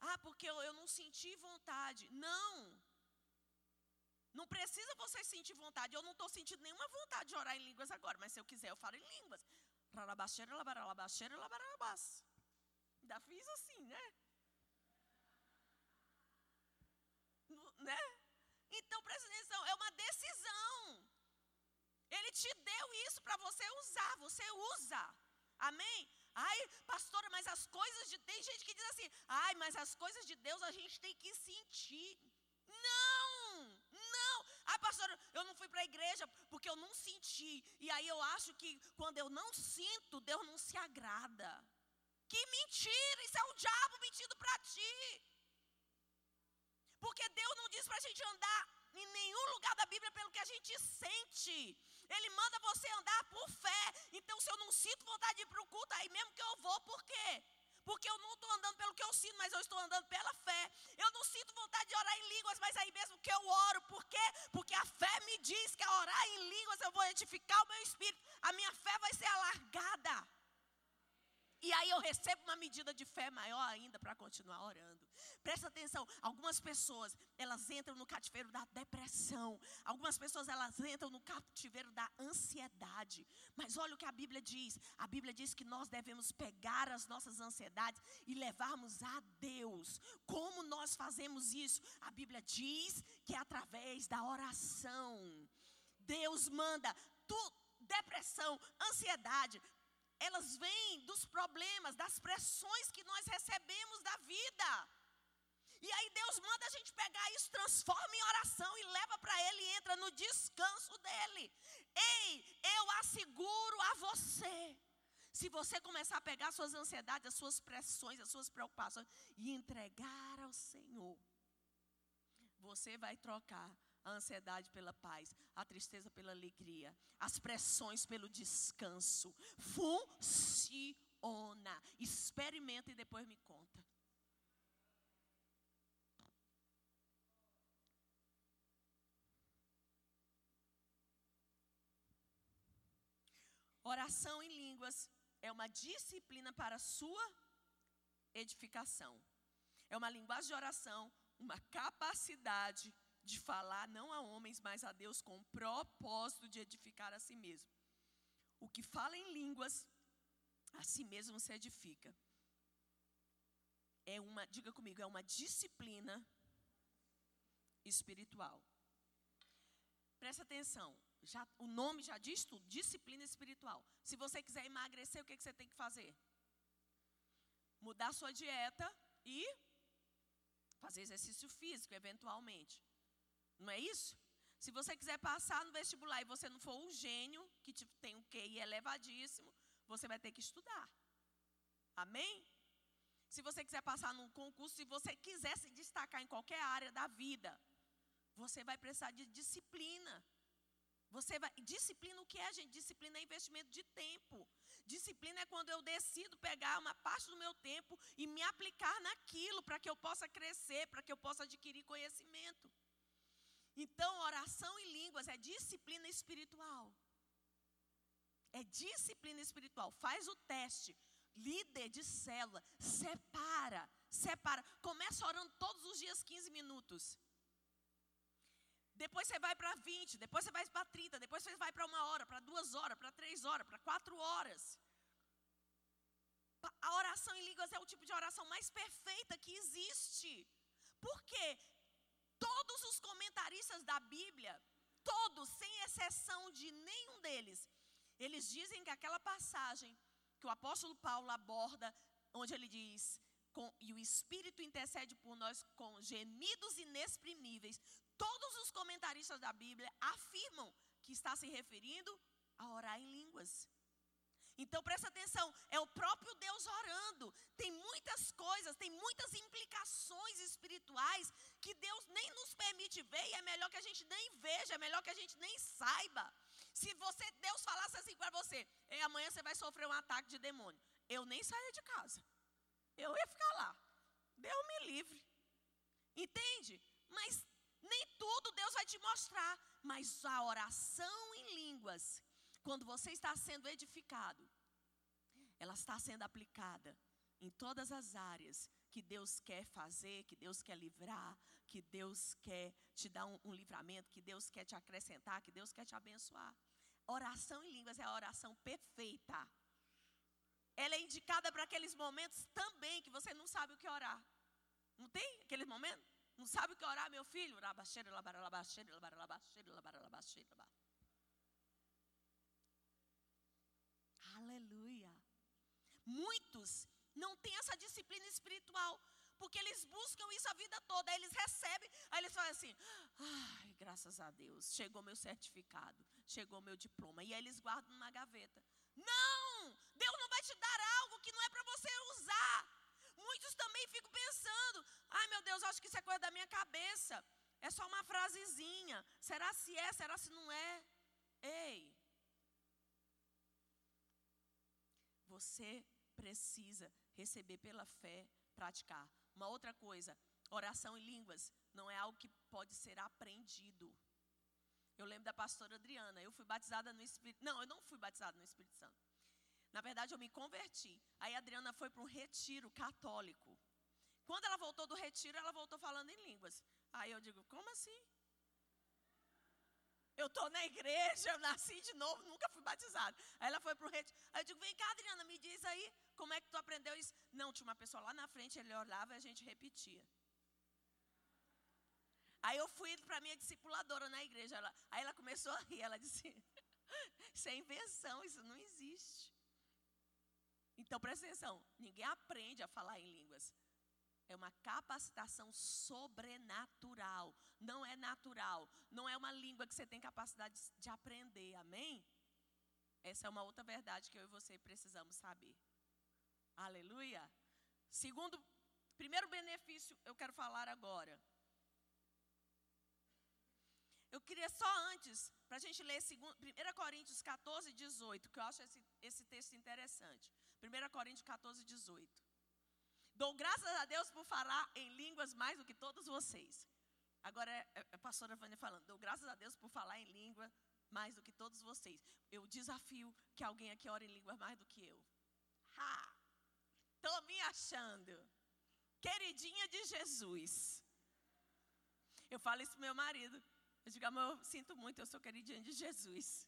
Ah, porque eu, eu não senti vontade. Não. Não precisa você sentir vontade. Eu não estou sentindo nenhuma vontade de orar em línguas agora, mas se eu quiser, eu falo em línguas. Ainda fiz assim, né? né? Então presta atenção, é uma decisão. Ele te deu isso para você usar, você usa. Amém? Ai, pastora, mas as coisas de tem gente que diz assim: "Ai, mas as coisas de Deus a gente tem que sentir". Não! Ah, pastora, eu não fui para a igreja porque eu não senti. E aí eu acho que quando eu não sinto, Deus não se agrada. Que mentira! Isso é o diabo mentindo para ti. Porque Deus não diz para a gente andar em nenhum lugar da Bíblia pelo que a gente sente. Ele manda você andar por fé. Então, se eu não sinto vontade de ir para o culto, aí mesmo que eu vou, por quê? Porque eu não estou andando pelo que eu sinto, mas eu estou andando pela fé. Eu não sinto vontade de orar em línguas, mas aí mesmo que eu oro, por quê? Porque a fé me diz que a orar em línguas eu vou edificar o meu espírito. A minha fé vai ser alargada. E aí eu recebo uma medida de fé maior ainda para continuar orando. Presta atenção, algumas pessoas, elas entram no cativeiro da depressão. Algumas pessoas elas entram no cativeiro da ansiedade. Mas olha o que a Bíblia diz. A Bíblia diz que nós devemos pegar as nossas ansiedades e levarmos a Deus. Como nós fazemos isso? A Bíblia diz que é através da oração. Deus manda tu, depressão, ansiedade, elas vêm dos problemas, das pressões que nós recebemos da vida. E aí Deus manda a gente pegar isso, transforma em oração e leva para Ele e entra no descanso dele. Ei, eu asseguro a você. Se você começar a pegar suas ansiedades, as suas pressões, as suas preocupações e entregar ao Senhor, você vai trocar a ansiedade pela paz, a tristeza pela alegria, as pressões pelo descanso. Funciona. Experimenta e depois me conta. Oração em línguas é uma disciplina para a sua edificação. É uma linguagem de oração, uma capacidade de falar não a homens, mas a Deus com o propósito de edificar a si mesmo. O que fala em línguas, a si mesmo se edifica. É uma, diga comigo, é uma disciplina espiritual. Presta atenção, já, o nome já diz tudo, disciplina espiritual. Se você quiser emagrecer, o que, que você tem que fazer? Mudar sua dieta e fazer exercício físico, eventualmente. Não é isso? Se você quiser passar no vestibular e você não for um gênio, que tem um QI elevadíssimo, você vai ter que estudar. Amém? Se você quiser passar num concurso, se você quiser se destacar em qualquer área da vida, você vai precisar de disciplina. Você vai, disciplina o que é, gente? Disciplina é investimento de tempo. Disciplina é quando eu decido pegar uma parte do meu tempo e me aplicar naquilo para que eu possa crescer, para que eu possa adquirir conhecimento. Então, oração em línguas é disciplina espiritual. É disciplina espiritual. Faz o teste. Líder de célula, separa, separa. Começa orando todos os dias 15 minutos. Depois você vai para 20, depois você vai para 30, depois você vai para uma hora, para duas horas, para três horas, para quatro horas. A oração em línguas é o tipo de oração mais perfeita que existe. Por quê? Todos os comentaristas da Bíblia, todos, sem exceção de nenhum deles, eles dizem que aquela passagem que o apóstolo Paulo aborda, onde ele diz: e o Espírito intercede por nós com gemidos inexprimíveis, Todos os comentaristas da Bíblia afirmam que está se referindo a orar em línguas. Então presta atenção, é o próprio Deus orando. Tem muitas coisas, tem muitas implicações espirituais que Deus nem nos permite ver e é melhor que a gente nem veja, é melhor que a gente nem saiba. Se você Deus falasse assim para você, e amanhã você vai sofrer um ataque de demônio, eu nem saia de casa. Eu ia ficar lá. Deus me livre. Entende? Mas nem tudo Deus vai te mostrar, mas a oração em línguas, quando você está sendo edificado, ela está sendo aplicada em todas as áreas que Deus quer fazer, que Deus quer livrar, que Deus quer te dar um, um livramento, que Deus quer te acrescentar, que Deus quer te abençoar. Oração em línguas é a oração perfeita. Ela é indicada para aqueles momentos também que você não sabe o que orar. Não tem aquele momento? Não sabe o que orar, meu filho? Aleluia. Muitos não têm essa disciplina espiritual, porque eles buscam isso a vida toda, aí eles recebem, aí eles falam assim: ai, graças a Deus, chegou meu certificado, chegou meu diploma, e aí eles guardam na gaveta. Não! Deus não vai te dar algo que não é para você usar. Muitos também ficam pensando: ai meu Deus, acho que isso é coisa da minha cabeça. É só uma frasezinha. Será se é? Será se não é? Ei. Você precisa receber pela fé, praticar. Uma outra coisa, oração em línguas não é algo que pode ser aprendido. Eu lembro da pastora Adriana, eu fui batizada no Espírito. Não, eu não fui batizada no Espírito Santo. Na verdade, eu me converti. Aí a Adriana foi para um retiro católico. Quando ela voltou do retiro, ela voltou falando em línguas. Aí eu digo, como assim? Eu estou na igreja, eu nasci de novo, nunca fui batizada. Aí ela foi para o retiro. Aí eu digo, vem cá, Adriana, me diz aí, como é que tu aprendeu isso? Não, tinha uma pessoa lá na frente, ele olhava e a gente repetia. Aí eu fui para minha discipuladora na igreja. Ela, aí ela começou a rir, ela disse, isso é invenção, isso não existe. Então presta atenção: ninguém aprende a falar em línguas. É uma capacitação sobrenatural. Não é natural. Não é uma língua que você tem capacidade de aprender. Amém? Essa é uma outra verdade que eu e você precisamos saber. Aleluia. Segundo, primeiro benefício eu quero falar agora. Eu queria só antes, para a gente ler 1 Coríntios 14, 18, que eu acho esse, esse texto interessante. 1 Coríntios 14, 18. Dou graças a Deus por falar em línguas mais do que todos vocês. Agora é, é a pastora Vânia falando. Dou graças a Deus por falar em língua mais do que todos vocês. Eu desafio que alguém aqui ore em língua mais do que eu. Ha! Estou me achando. Queridinha de Jesus. Eu falo isso pro meu marido. Eu digo, amor, eu sinto muito, eu sou queridinha de Jesus.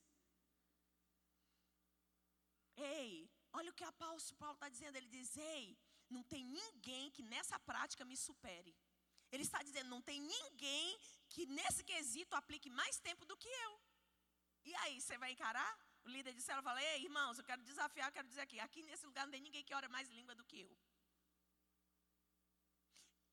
Ei, Olha o que o apóstolo Paulo está dizendo. Ele diz: Ei, não tem ninguém que nessa prática me supere. Ele está dizendo: não tem ninguém que nesse quesito aplique mais tempo do que eu. E aí, você vai encarar? O líder de célula fala: Ei, irmãos, eu quero desafiar, eu quero dizer aqui: aqui nesse lugar não tem ninguém que ora mais língua do que eu.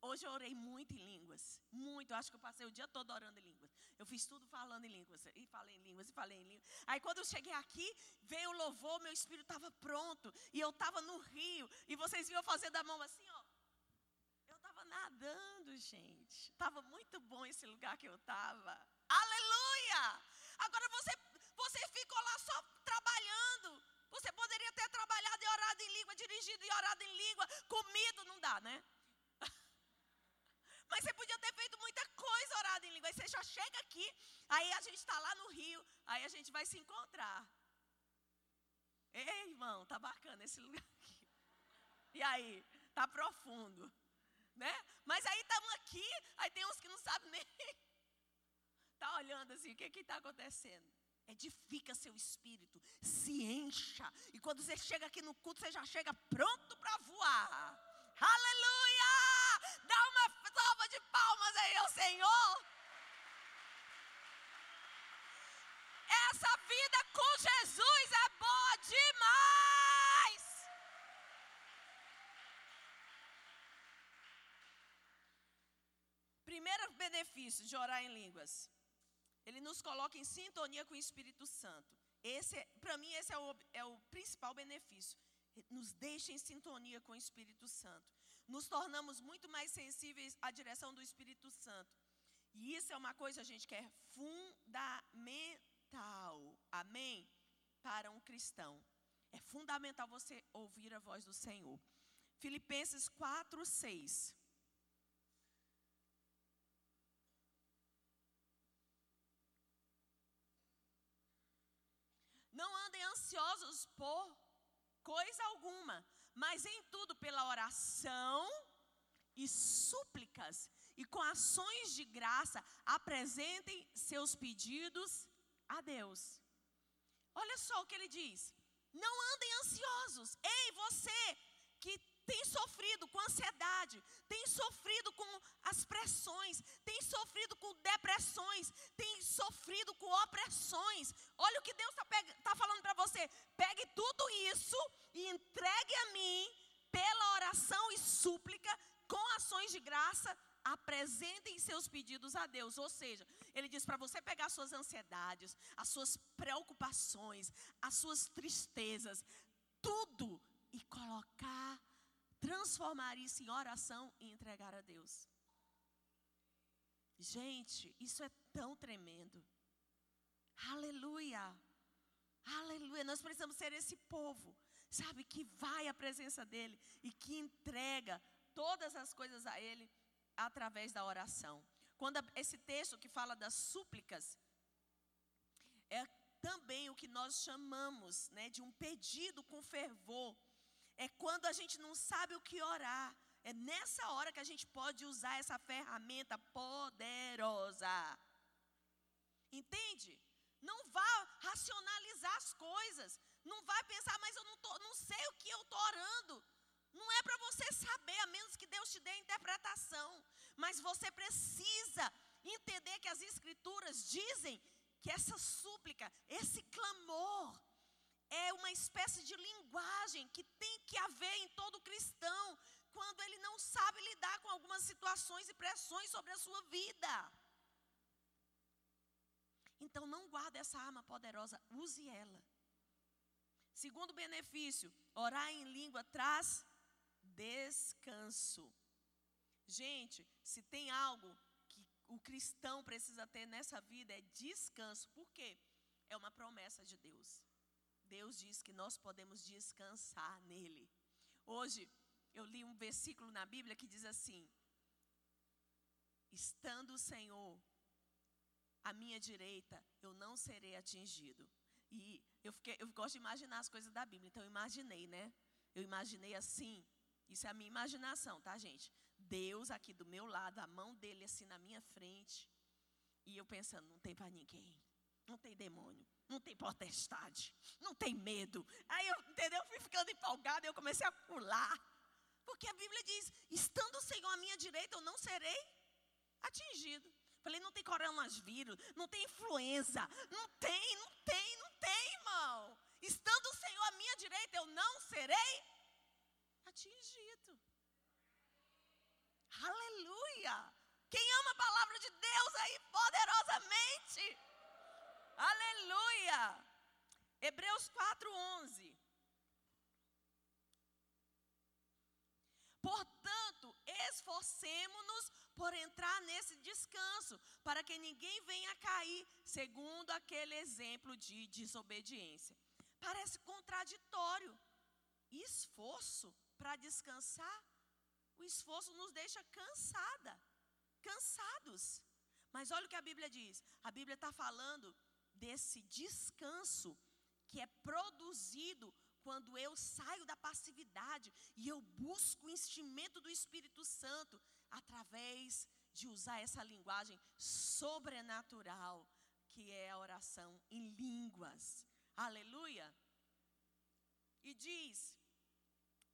Hoje eu orei muito em línguas. Muito. Eu acho que eu passei o dia todo orando em línguas. Eu fiz tudo falando em línguas, e falei em línguas, e falei em línguas. Aí quando eu cheguei aqui, veio o louvor, meu espírito estava pronto, e eu estava no rio, e vocês viam fazer da mão assim, ó. Eu estava nadando, gente. Estava muito bom esse lugar que eu estava. Aleluia! Agora você, você ficou lá só trabalhando. Você poderia ter trabalhado e orado em língua, dirigido e orado em língua, comido, não dá, né? Mas você podia ter feito muita coisa orada em língua. Aí você já chega aqui, aí a gente está lá no Rio, aí a gente vai se encontrar. Ei, irmão, tá bacana esse lugar aqui. E aí, tá profundo, né? Mas aí estamos aqui, aí tem uns que não sabem nem. Tá olhando assim, o que que está acontecendo? Edifica seu espírito, se encha. E quando você chega aqui no culto, você já chega pronto para voar. Aleluia! Dá uma salva de palmas aí ao Senhor. Essa vida com Jesus é boa demais. Primeiro benefício de orar em línguas. Ele nos coloca em sintonia com o Espírito Santo. Esse, para mim, esse é o, é o principal benefício. Nos deixa em sintonia com o Espírito Santo nos tornamos muito mais sensíveis à direção do Espírito Santo. E isso é uma coisa, gente, que é fundamental. Amém? Para um cristão. É fundamental você ouvir a voz do Senhor. Filipenses 4, 6. Não andem ansiosos por coisa alguma, mas em tudo pela oração e súplicas e com ações de graça apresentem seus pedidos a Deus. Olha só o que ele diz: não andem ansiosos. Ei, você que tem sofrido com ansiedade, tem sofrido com as pressões, tem sofrido com depressões, tem sofrido com opressões. Olha o que Deus está tá falando para você. Pegue tudo isso e entregue a mim pela oração e súplica, com ações de graça, apresentem seus pedidos a Deus. Ou seja, ele diz para você pegar suas ansiedades, as suas preocupações, as suas tristezas, tudo e colocar transformar isso em oração e entregar a Deus. Gente, isso é tão tremendo. Aleluia. Aleluia. Nós precisamos ser esse povo, sabe, que vai à presença dEle e que entrega todas as coisas a Ele através da oração. Quando esse texto que fala das súplicas, é também o que nós chamamos né, de um pedido com fervor é quando a gente não sabe o que orar. É nessa hora que a gente pode usar essa ferramenta poderosa. Entende? Não vá racionalizar as coisas. Não vai pensar, mas eu não, tô, não sei o que eu estou orando. Não é para você saber, a menos que Deus te dê a interpretação. Mas você precisa entender que as Escrituras dizem que essa súplica, esse clamor, é uma espécie de linguagem que tem que haver em todo cristão quando ele não sabe lidar com algumas situações e pressões sobre a sua vida. Então não guarde essa arma poderosa, use ela. Segundo benefício, orar em língua traz descanso. Gente, se tem algo que o cristão precisa ter nessa vida é descanso. Por quê? É uma promessa de Deus. Deus diz que nós podemos descansar nele. Hoje eu li um versículo na Bíblia que diz assim: Estando o Senhor à minha direita, eu não serei atingido. E eu, fiquei, eu gosto de imaginar as coisas da Bíblia, então eu imaginei, né? Eu imaginei assim, isso é a minha imaginação, tá, gente? Deus aqui do meu lado, a mão dele assim na minha frente, e eu pensando, não tem para ninguém, não tem demônio, não tem potestade, não tem medo. Aí eu, entendeu? Fui ficando empolgada, eu comecei a pular. Porque a Bíblia diz: estando o Senhor à minha direita, eu não serei atingido. Falei, não tem coronavírus, não tem influenza, não tem, não tem, não tem, irmão. Estando o Senhor à minha direita, eu não serei atingido. Aleluia! Quem ama a palavra de Deus aí poderosamente? Aleluia! Hebreus 4:11. Portanto, esforcemos-nos por entrar nesse descanso, para que ninguém venha cair, segundo aquele exemplo de desobediência. Parece contraditório. Esforço para descansar? O esforço nos deixa cansada, cansados. Mas olha o que a Bíblia diz. A Bíblia está falando desse descanso que é produzido quando eu saio da passividade e eu busco o instimento do Espírito Santo através de usar essa linguagem sobrenatural, que é a oração em línguas. Aleluia. E diz,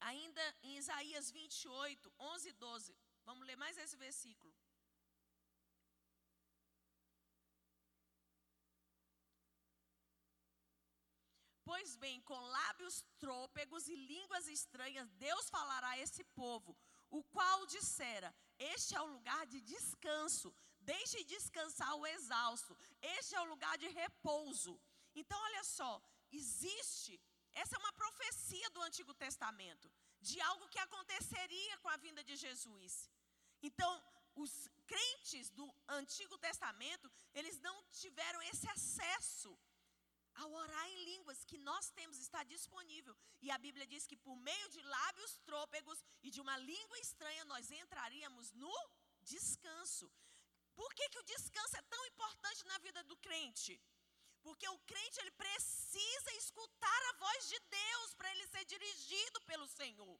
ainda em Isaías 28, 11 e 12, vamos ler mais esse versículo. Pois bem, com lábios trôpegos e línguas estranhas, Deus falará a esse povo, o qual dissera: Este é o lugar de descanso, deixe descansar o exausto, este é o lugar de repouso. Então, olha só, existe, essa é uma profecia do Antigo Testamento, de algo que aconteceria com a vinda de Jesus. Então, os crentes do Antigo Testamento, eles não tiveram esse acesso ao orar em línguas que nós temos está disponível. E a Bíblia diz que por meio de lábios trôpegos e de uma língua estranha nós entraríamos no descanso. Por que, que o descanso é tão importante na vida do crente? Porque o crente ele precisa escutar a voz de Deus para ele ser dirigido pelo Senhor.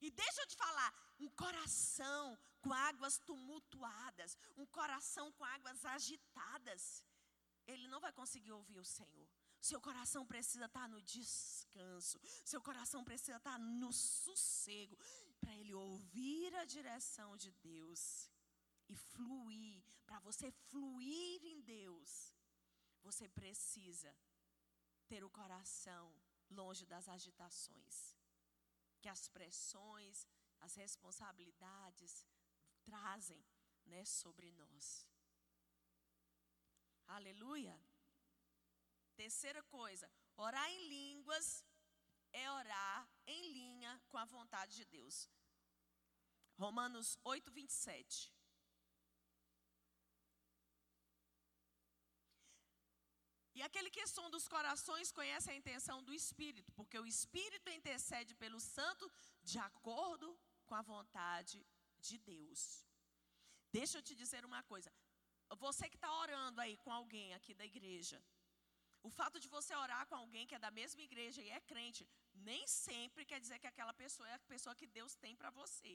E deixa eu te falar, um coração com águas tumultuadas, um coração com águas agitadas, ele não vai conseguir ouvir o Senhor. Seu coração precisa estar no descanso. Seu coração precisa estar no sossego. Para ele ouvir a direção de Deus e fluir. Para você fluir em Deus, você precisa ter o coração longe das agitações. Que as pressões, as responsabilidades trazem né, sobre nós. Aleluia. Terceira coisa, orar em línguas é orar em linha com a vontade de Deus. Romanos 8, 27. E aquele que som dos corações conhece a intenção do Espírito, porque o Espírito intercede pelo Santo de acordo com a vontade de Deus. Deixa eu te dizer uma coisa. Você que está orando aí com alguém aqui da igreja, o fato de você orar com alguém que é da mesma igreja e é crente, nem sempre quer dizer que aquela pessoa é a pessoa que Deus tem para você.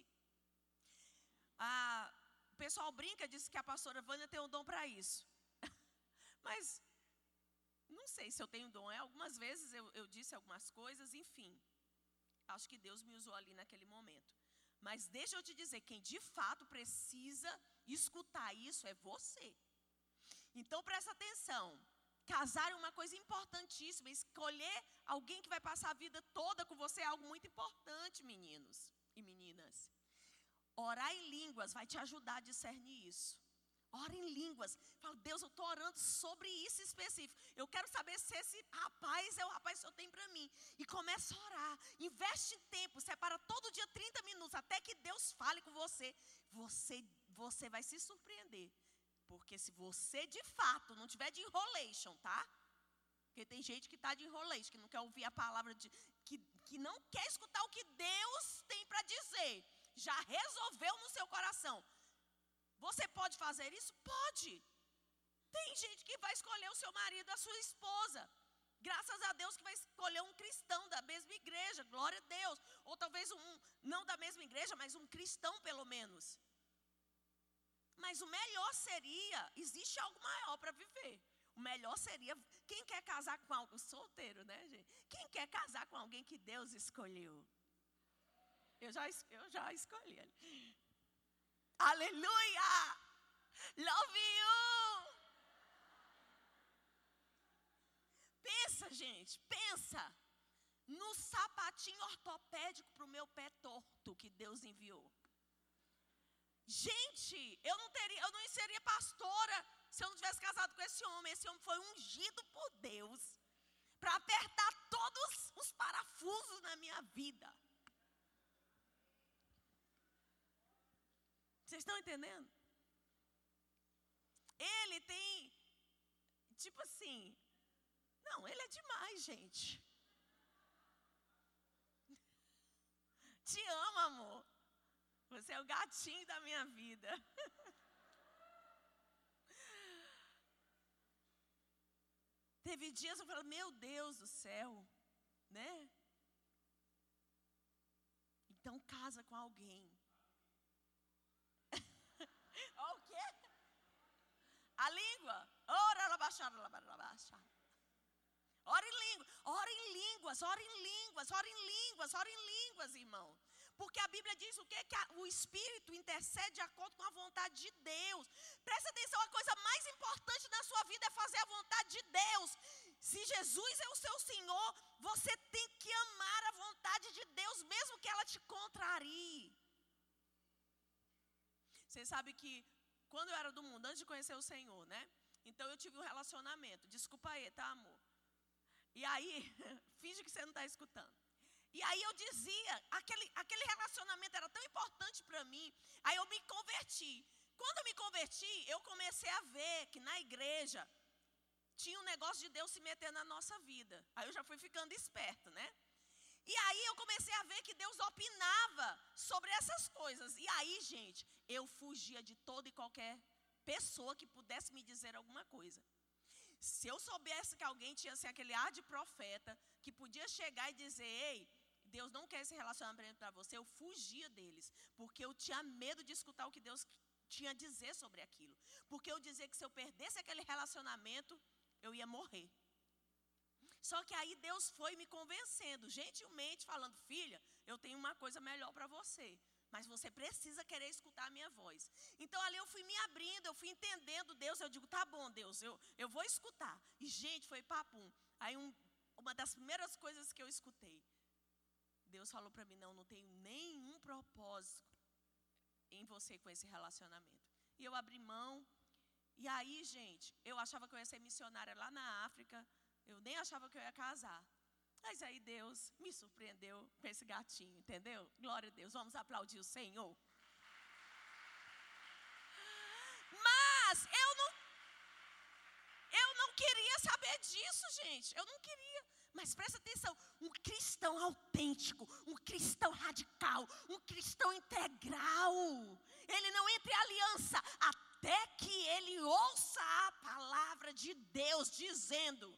Ah, o pessoal brinca, diz que a pastora Vânia tem um dom para isso. Mas sei se eu tenho dom. É, algumas vezes eu, eu disse algumas coisas, enfim. Acho que Deus me usou ali naquele momento. Mas deixa eu te dizer, quem de fato precisa escutar isso é você. Então presta atenção. Casar é uma coisa importantíssima. Escolher alguém que vai passar a vida toda com você é algo muito importante, meninos e meninas. Orar em línguas vai te ajudar a discernir isso. Ora em línguas. Fala, Deus, eu estou orando sobre isso específico. Eu quero saber se esse rapaz é o rapaz que eu tenho para mim. E começa a orar. Investe tempo. Separa todo dia 30 minutos. Até que Deus fale com você. Você, você vai se surpreender. Porque se você de fato não tiver de enrolation, tá? Porque tem gente que está de enrolation, que não quer ouvir a palavra de. que, que não quer escutar o que Deus tem para dizer. Já resolveu no seu coração. Você pode fazer isso? Pode. Tem gente que vai escolher o seu marido, a sua esposa. Graças a Deus que vai escolher um cristão da mesma igreja, glória a Deus. Ou talvez um, não da mesma igreja, mas um cristão pelo menos. Mas o melhor seria, existe algo maior para viver. O melhor seria, quem quer casar com alguém solteiro, né, gente? Quem quer casar com alguém que Deus escolheu? Eu já, eu já escolhi. Aleluia! Love you! Pensa, gente, pensa no sapatinho ortopédico para o meu pé torto que Deus enviou. Gente, eu não teria, eu não seria pastora se eu não tivesse casado com esse homem. Esse homem foi ungido por Deus para apertar todos os parafusos na minha vida. Vocês estão entendendo? Ele tem, tipo assim, não, ele é demais, gente. Te amo, amor. Você é o gatinho da minha vida. Teve dias eu falei, meu Deus do céu, né? Então casa com alguém. o quê? A língua. Ora, em língua, ora em línguas, ora em línguas, ora em línguas, ora em línguas, irmão. Porque a Bíblia diz o quê? Que o Espírito intercede de acordo com a vontade de Deus. Presta atenção, a coisa mais importante na sua vida é fazer a vontade de Deus. Se Jesus é o seu Senhor, você tem que amar a vontade de Deus, mesmo que ela te contrarie. Você sabe que quando eu era do mundo, antes de conhecer o Senhor, né? Então eu tive um relacionamento. Desculpa aí, tá, amor? E aí, finge que você não está escutando. E aí eu dizia, aquele, aquele relacionamento era tão importante para mim. Aí eu me converti. Quando eu me converti, eu comecei a ver que na igreja tinha um negócio de Deus se meter na nossa vida. Aí eu já fui ficando esperto, né? E aí eu comecei a ver que Deus opinava sobre essas coisas. E aí, gente, eu fugia de toda e qualquer pessoa que pudesse me dizer alguma coisa. Se eu soubesse que alguém tinha assim, aquele ar de profeta, que podia chegar e dizer, ei, Deus não quer esse relacionamento para você, eu fugia deles, porque eu tinha medo de escutar o que Deus tinha a dizer sobre aquilo. Porque eu dizia que se eu perdesse aquele relacionamento, eu ia morrer. Só que aí Deus foi me convencendo, gentilmente falando: "Filha, eu tenho uma coisa melhor para você, mas você precisa querer escutar a minha voz". Então ali eu fui me abrindo, eu fui entendendo Deus, eu digo: "Tá bom, Deus, eu eu vou escutar". E gente, foi papum. Aí um, uma das primeiras coisas que eu escutei, Deus falou para mim: não, não tenho nenhum propósito em você com esse relacionamento. E eu abri mão. E aí, gente, eu achava que eu ia ser missionária lá na África. Eu nem achava que eu ia casar. Mas aí Deus me surpreendeu com esse gatinho, entendeu? Glória a Deus. Vamos aplaudir o Senhor. Mas eu não eu não queria saber disso, gente. Eu não queria. Mas presta atenção, um cristão autêntico, um cristão radical, um cristão integral, ele não entra em aliança até que ele ouça a palavra de Deus dizendo: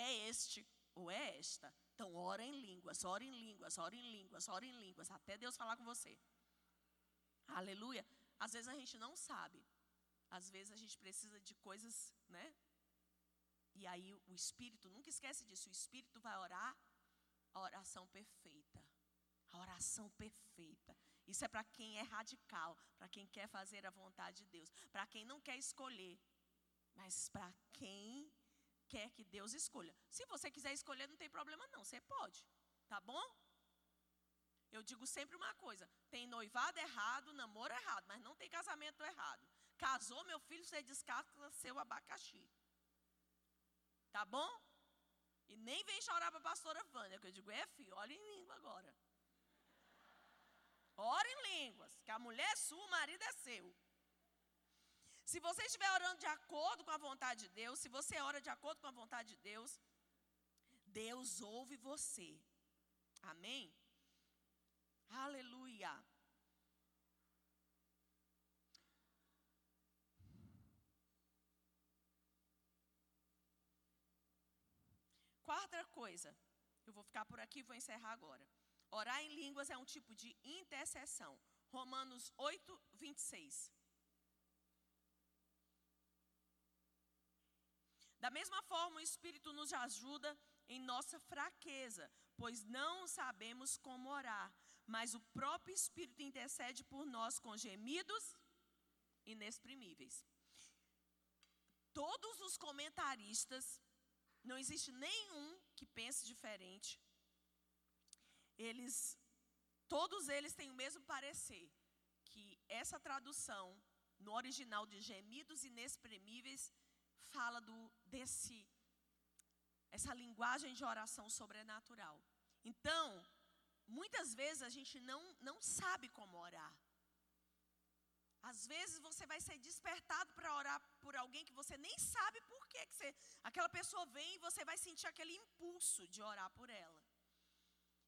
é este ou é esta. Então, ora em línguas, ora em línguas, ora em línguas, ora em línguas, até Deus falar com você. Aleluia. Às vezes a gente não sabe. Às vezes a gente precisa de coisas, né? E aí o Espírito, nunca esquece disso, o Espírito vai orar a oração perfeita. A oração perfeita. Isso é para quem é radical, para quem quer fazer a vontade de Deus, para quem não quer escolher, mas para quem quer que Deus escolha. Se você quiser escolher, não tem problema não, você pode, tá bom? Eu digo sempre uma coisa: tem noivado errado, namoro errado, mas não tem casamento errado. Casou, meu filho, você descasca seu abacaxi. Tá bom? E nem vem chorar para a pastora Vânia, que eu digo, é filho, olha em língua agora. Ora em línguas, que a mulher é sua, o marido é seu. Se você estiver orando de acordo com a vontade de Deus, se você ora de acordo com a vontade de Deus, Deus ouve você. Amém? Aleluia. Quarta coisa, eu vou ficar por aqui e vou encerrar agora. Orar em línguas é um tipo de intercessão. Romanos 8, 26. Da mesma forma, o Espírito nos ajuda em nossa fraqueza, pois não sabemos como orar, mas o próprio Espírito intercede por nós com gemidos inexprimíveis. Todos os comentaristas não existe nenhum que pense diferente. Eles, todos eles têm o mesmo parecer, que essa tradução no original de gemidos inexprimíveis fala do desse essa linguagem de oração sobrenatural. Então, muitas vezes a gente não não sabe como orar. Às vezes você vai ser despertado para orar por alguém que você nem sabe por que você, aquela pessoa vem e você vai sentir aquele impulso de orar por ela.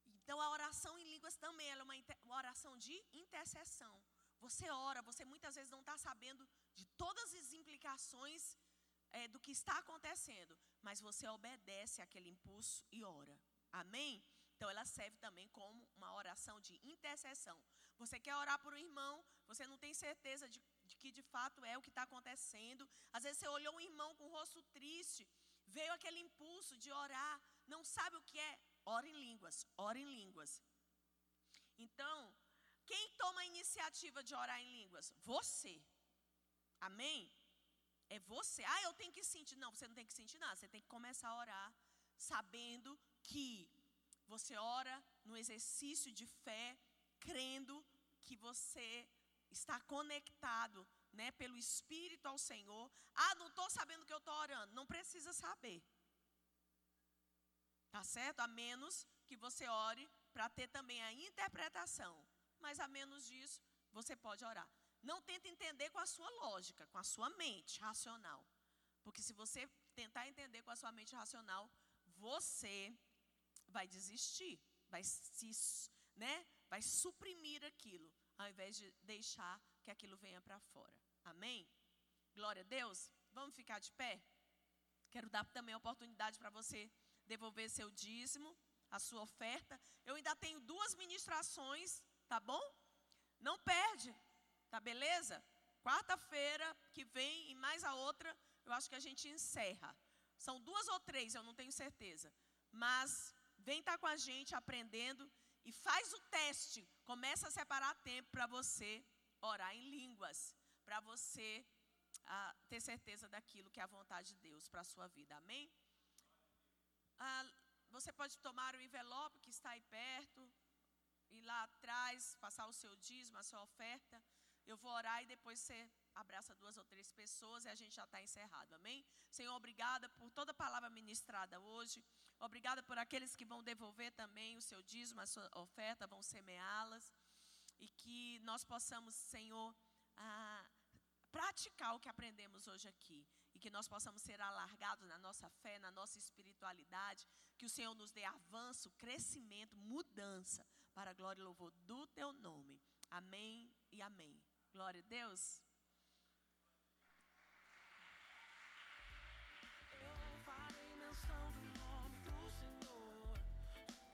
Então a oração em línguas também é uma, uma, oração de intercessão. Você ora, você muitas vezes não está sabendo de todas as implicações é, do que está acontecendo, mas você obedece àquele impulso e ora. Amém? Então ela serve também como uma oração de intercessão. Você quer orar por um irmão, você não tem certeza de, de que de fato é o que está acontecendo. Às vezes você olhou um irmão com o rosto triste, veio aquele impulso de orar, não sabe o que é. Ora em línguas, ora em línguas. Então, quem toma a iniciativa de orar em línguas? Você. Amém? É você. Ah, eu tenho que sentir. Não, você não tem que sentir nada. Você tem que começar a orar sabendo que você ora no exercício de fé, crendo que você está conectado né, pelo Espírito ao Senhor. Ah, não estou sabendo que eu estou orando. Não precisa saber. Tá certo? A menos que você ore para ter também a interpretação. Mas a menos disso, você pode orar. Não tenta entender com a sua lógica, com a sua mente racional. Porque se você tentar entender com a sua mente racional, você vai desistir, vai se, né, vai suprimir aquilo, ao invés de deixar que aquilo venha para fora. Amém? Glória a Deus. Vamos ficar de pé? Quero dar também a oportunidade para você devolver seu dízimo, a sua oferta. Eu ainda tenho duas ministrações, tá bom? Não perde, tá beleza? Quarta-feira que vem e mais a outra, eu acho que a gente encerra. São duas ou três, eu não tenho certeza. Mas vem estar tá com a gente aprendendo e faz o teste. Começa a separar tempo para você orar em línguas, para você ah, ter certeza daquilo que é a vontade de Deus para a sua vida. Amém? Ah, você pode tomar o envelope que está aí perto, ir lá atrás, passar o seu dízimo, a sua oferta. Eu vou orar e depois você abraça duas ou três pessoas e a gente já está encerrado. Amém? Senhor, obrigada por toda a palavra ministrada hoje. Obrigada por aqueles que vão devolver também o seu dízimo, a sua oferta, vão semeá-las. E que nós possamos, Senhor, ah, praticar o que aprendemos hoje aqui. E que nós possamos ser alargados na nossa fé, na nossa espiritualidade. Que o Senhor nos dê avanço, crescimento, mudança para a glória e louvor do teu nome. Amém e amém. Glória a Deus.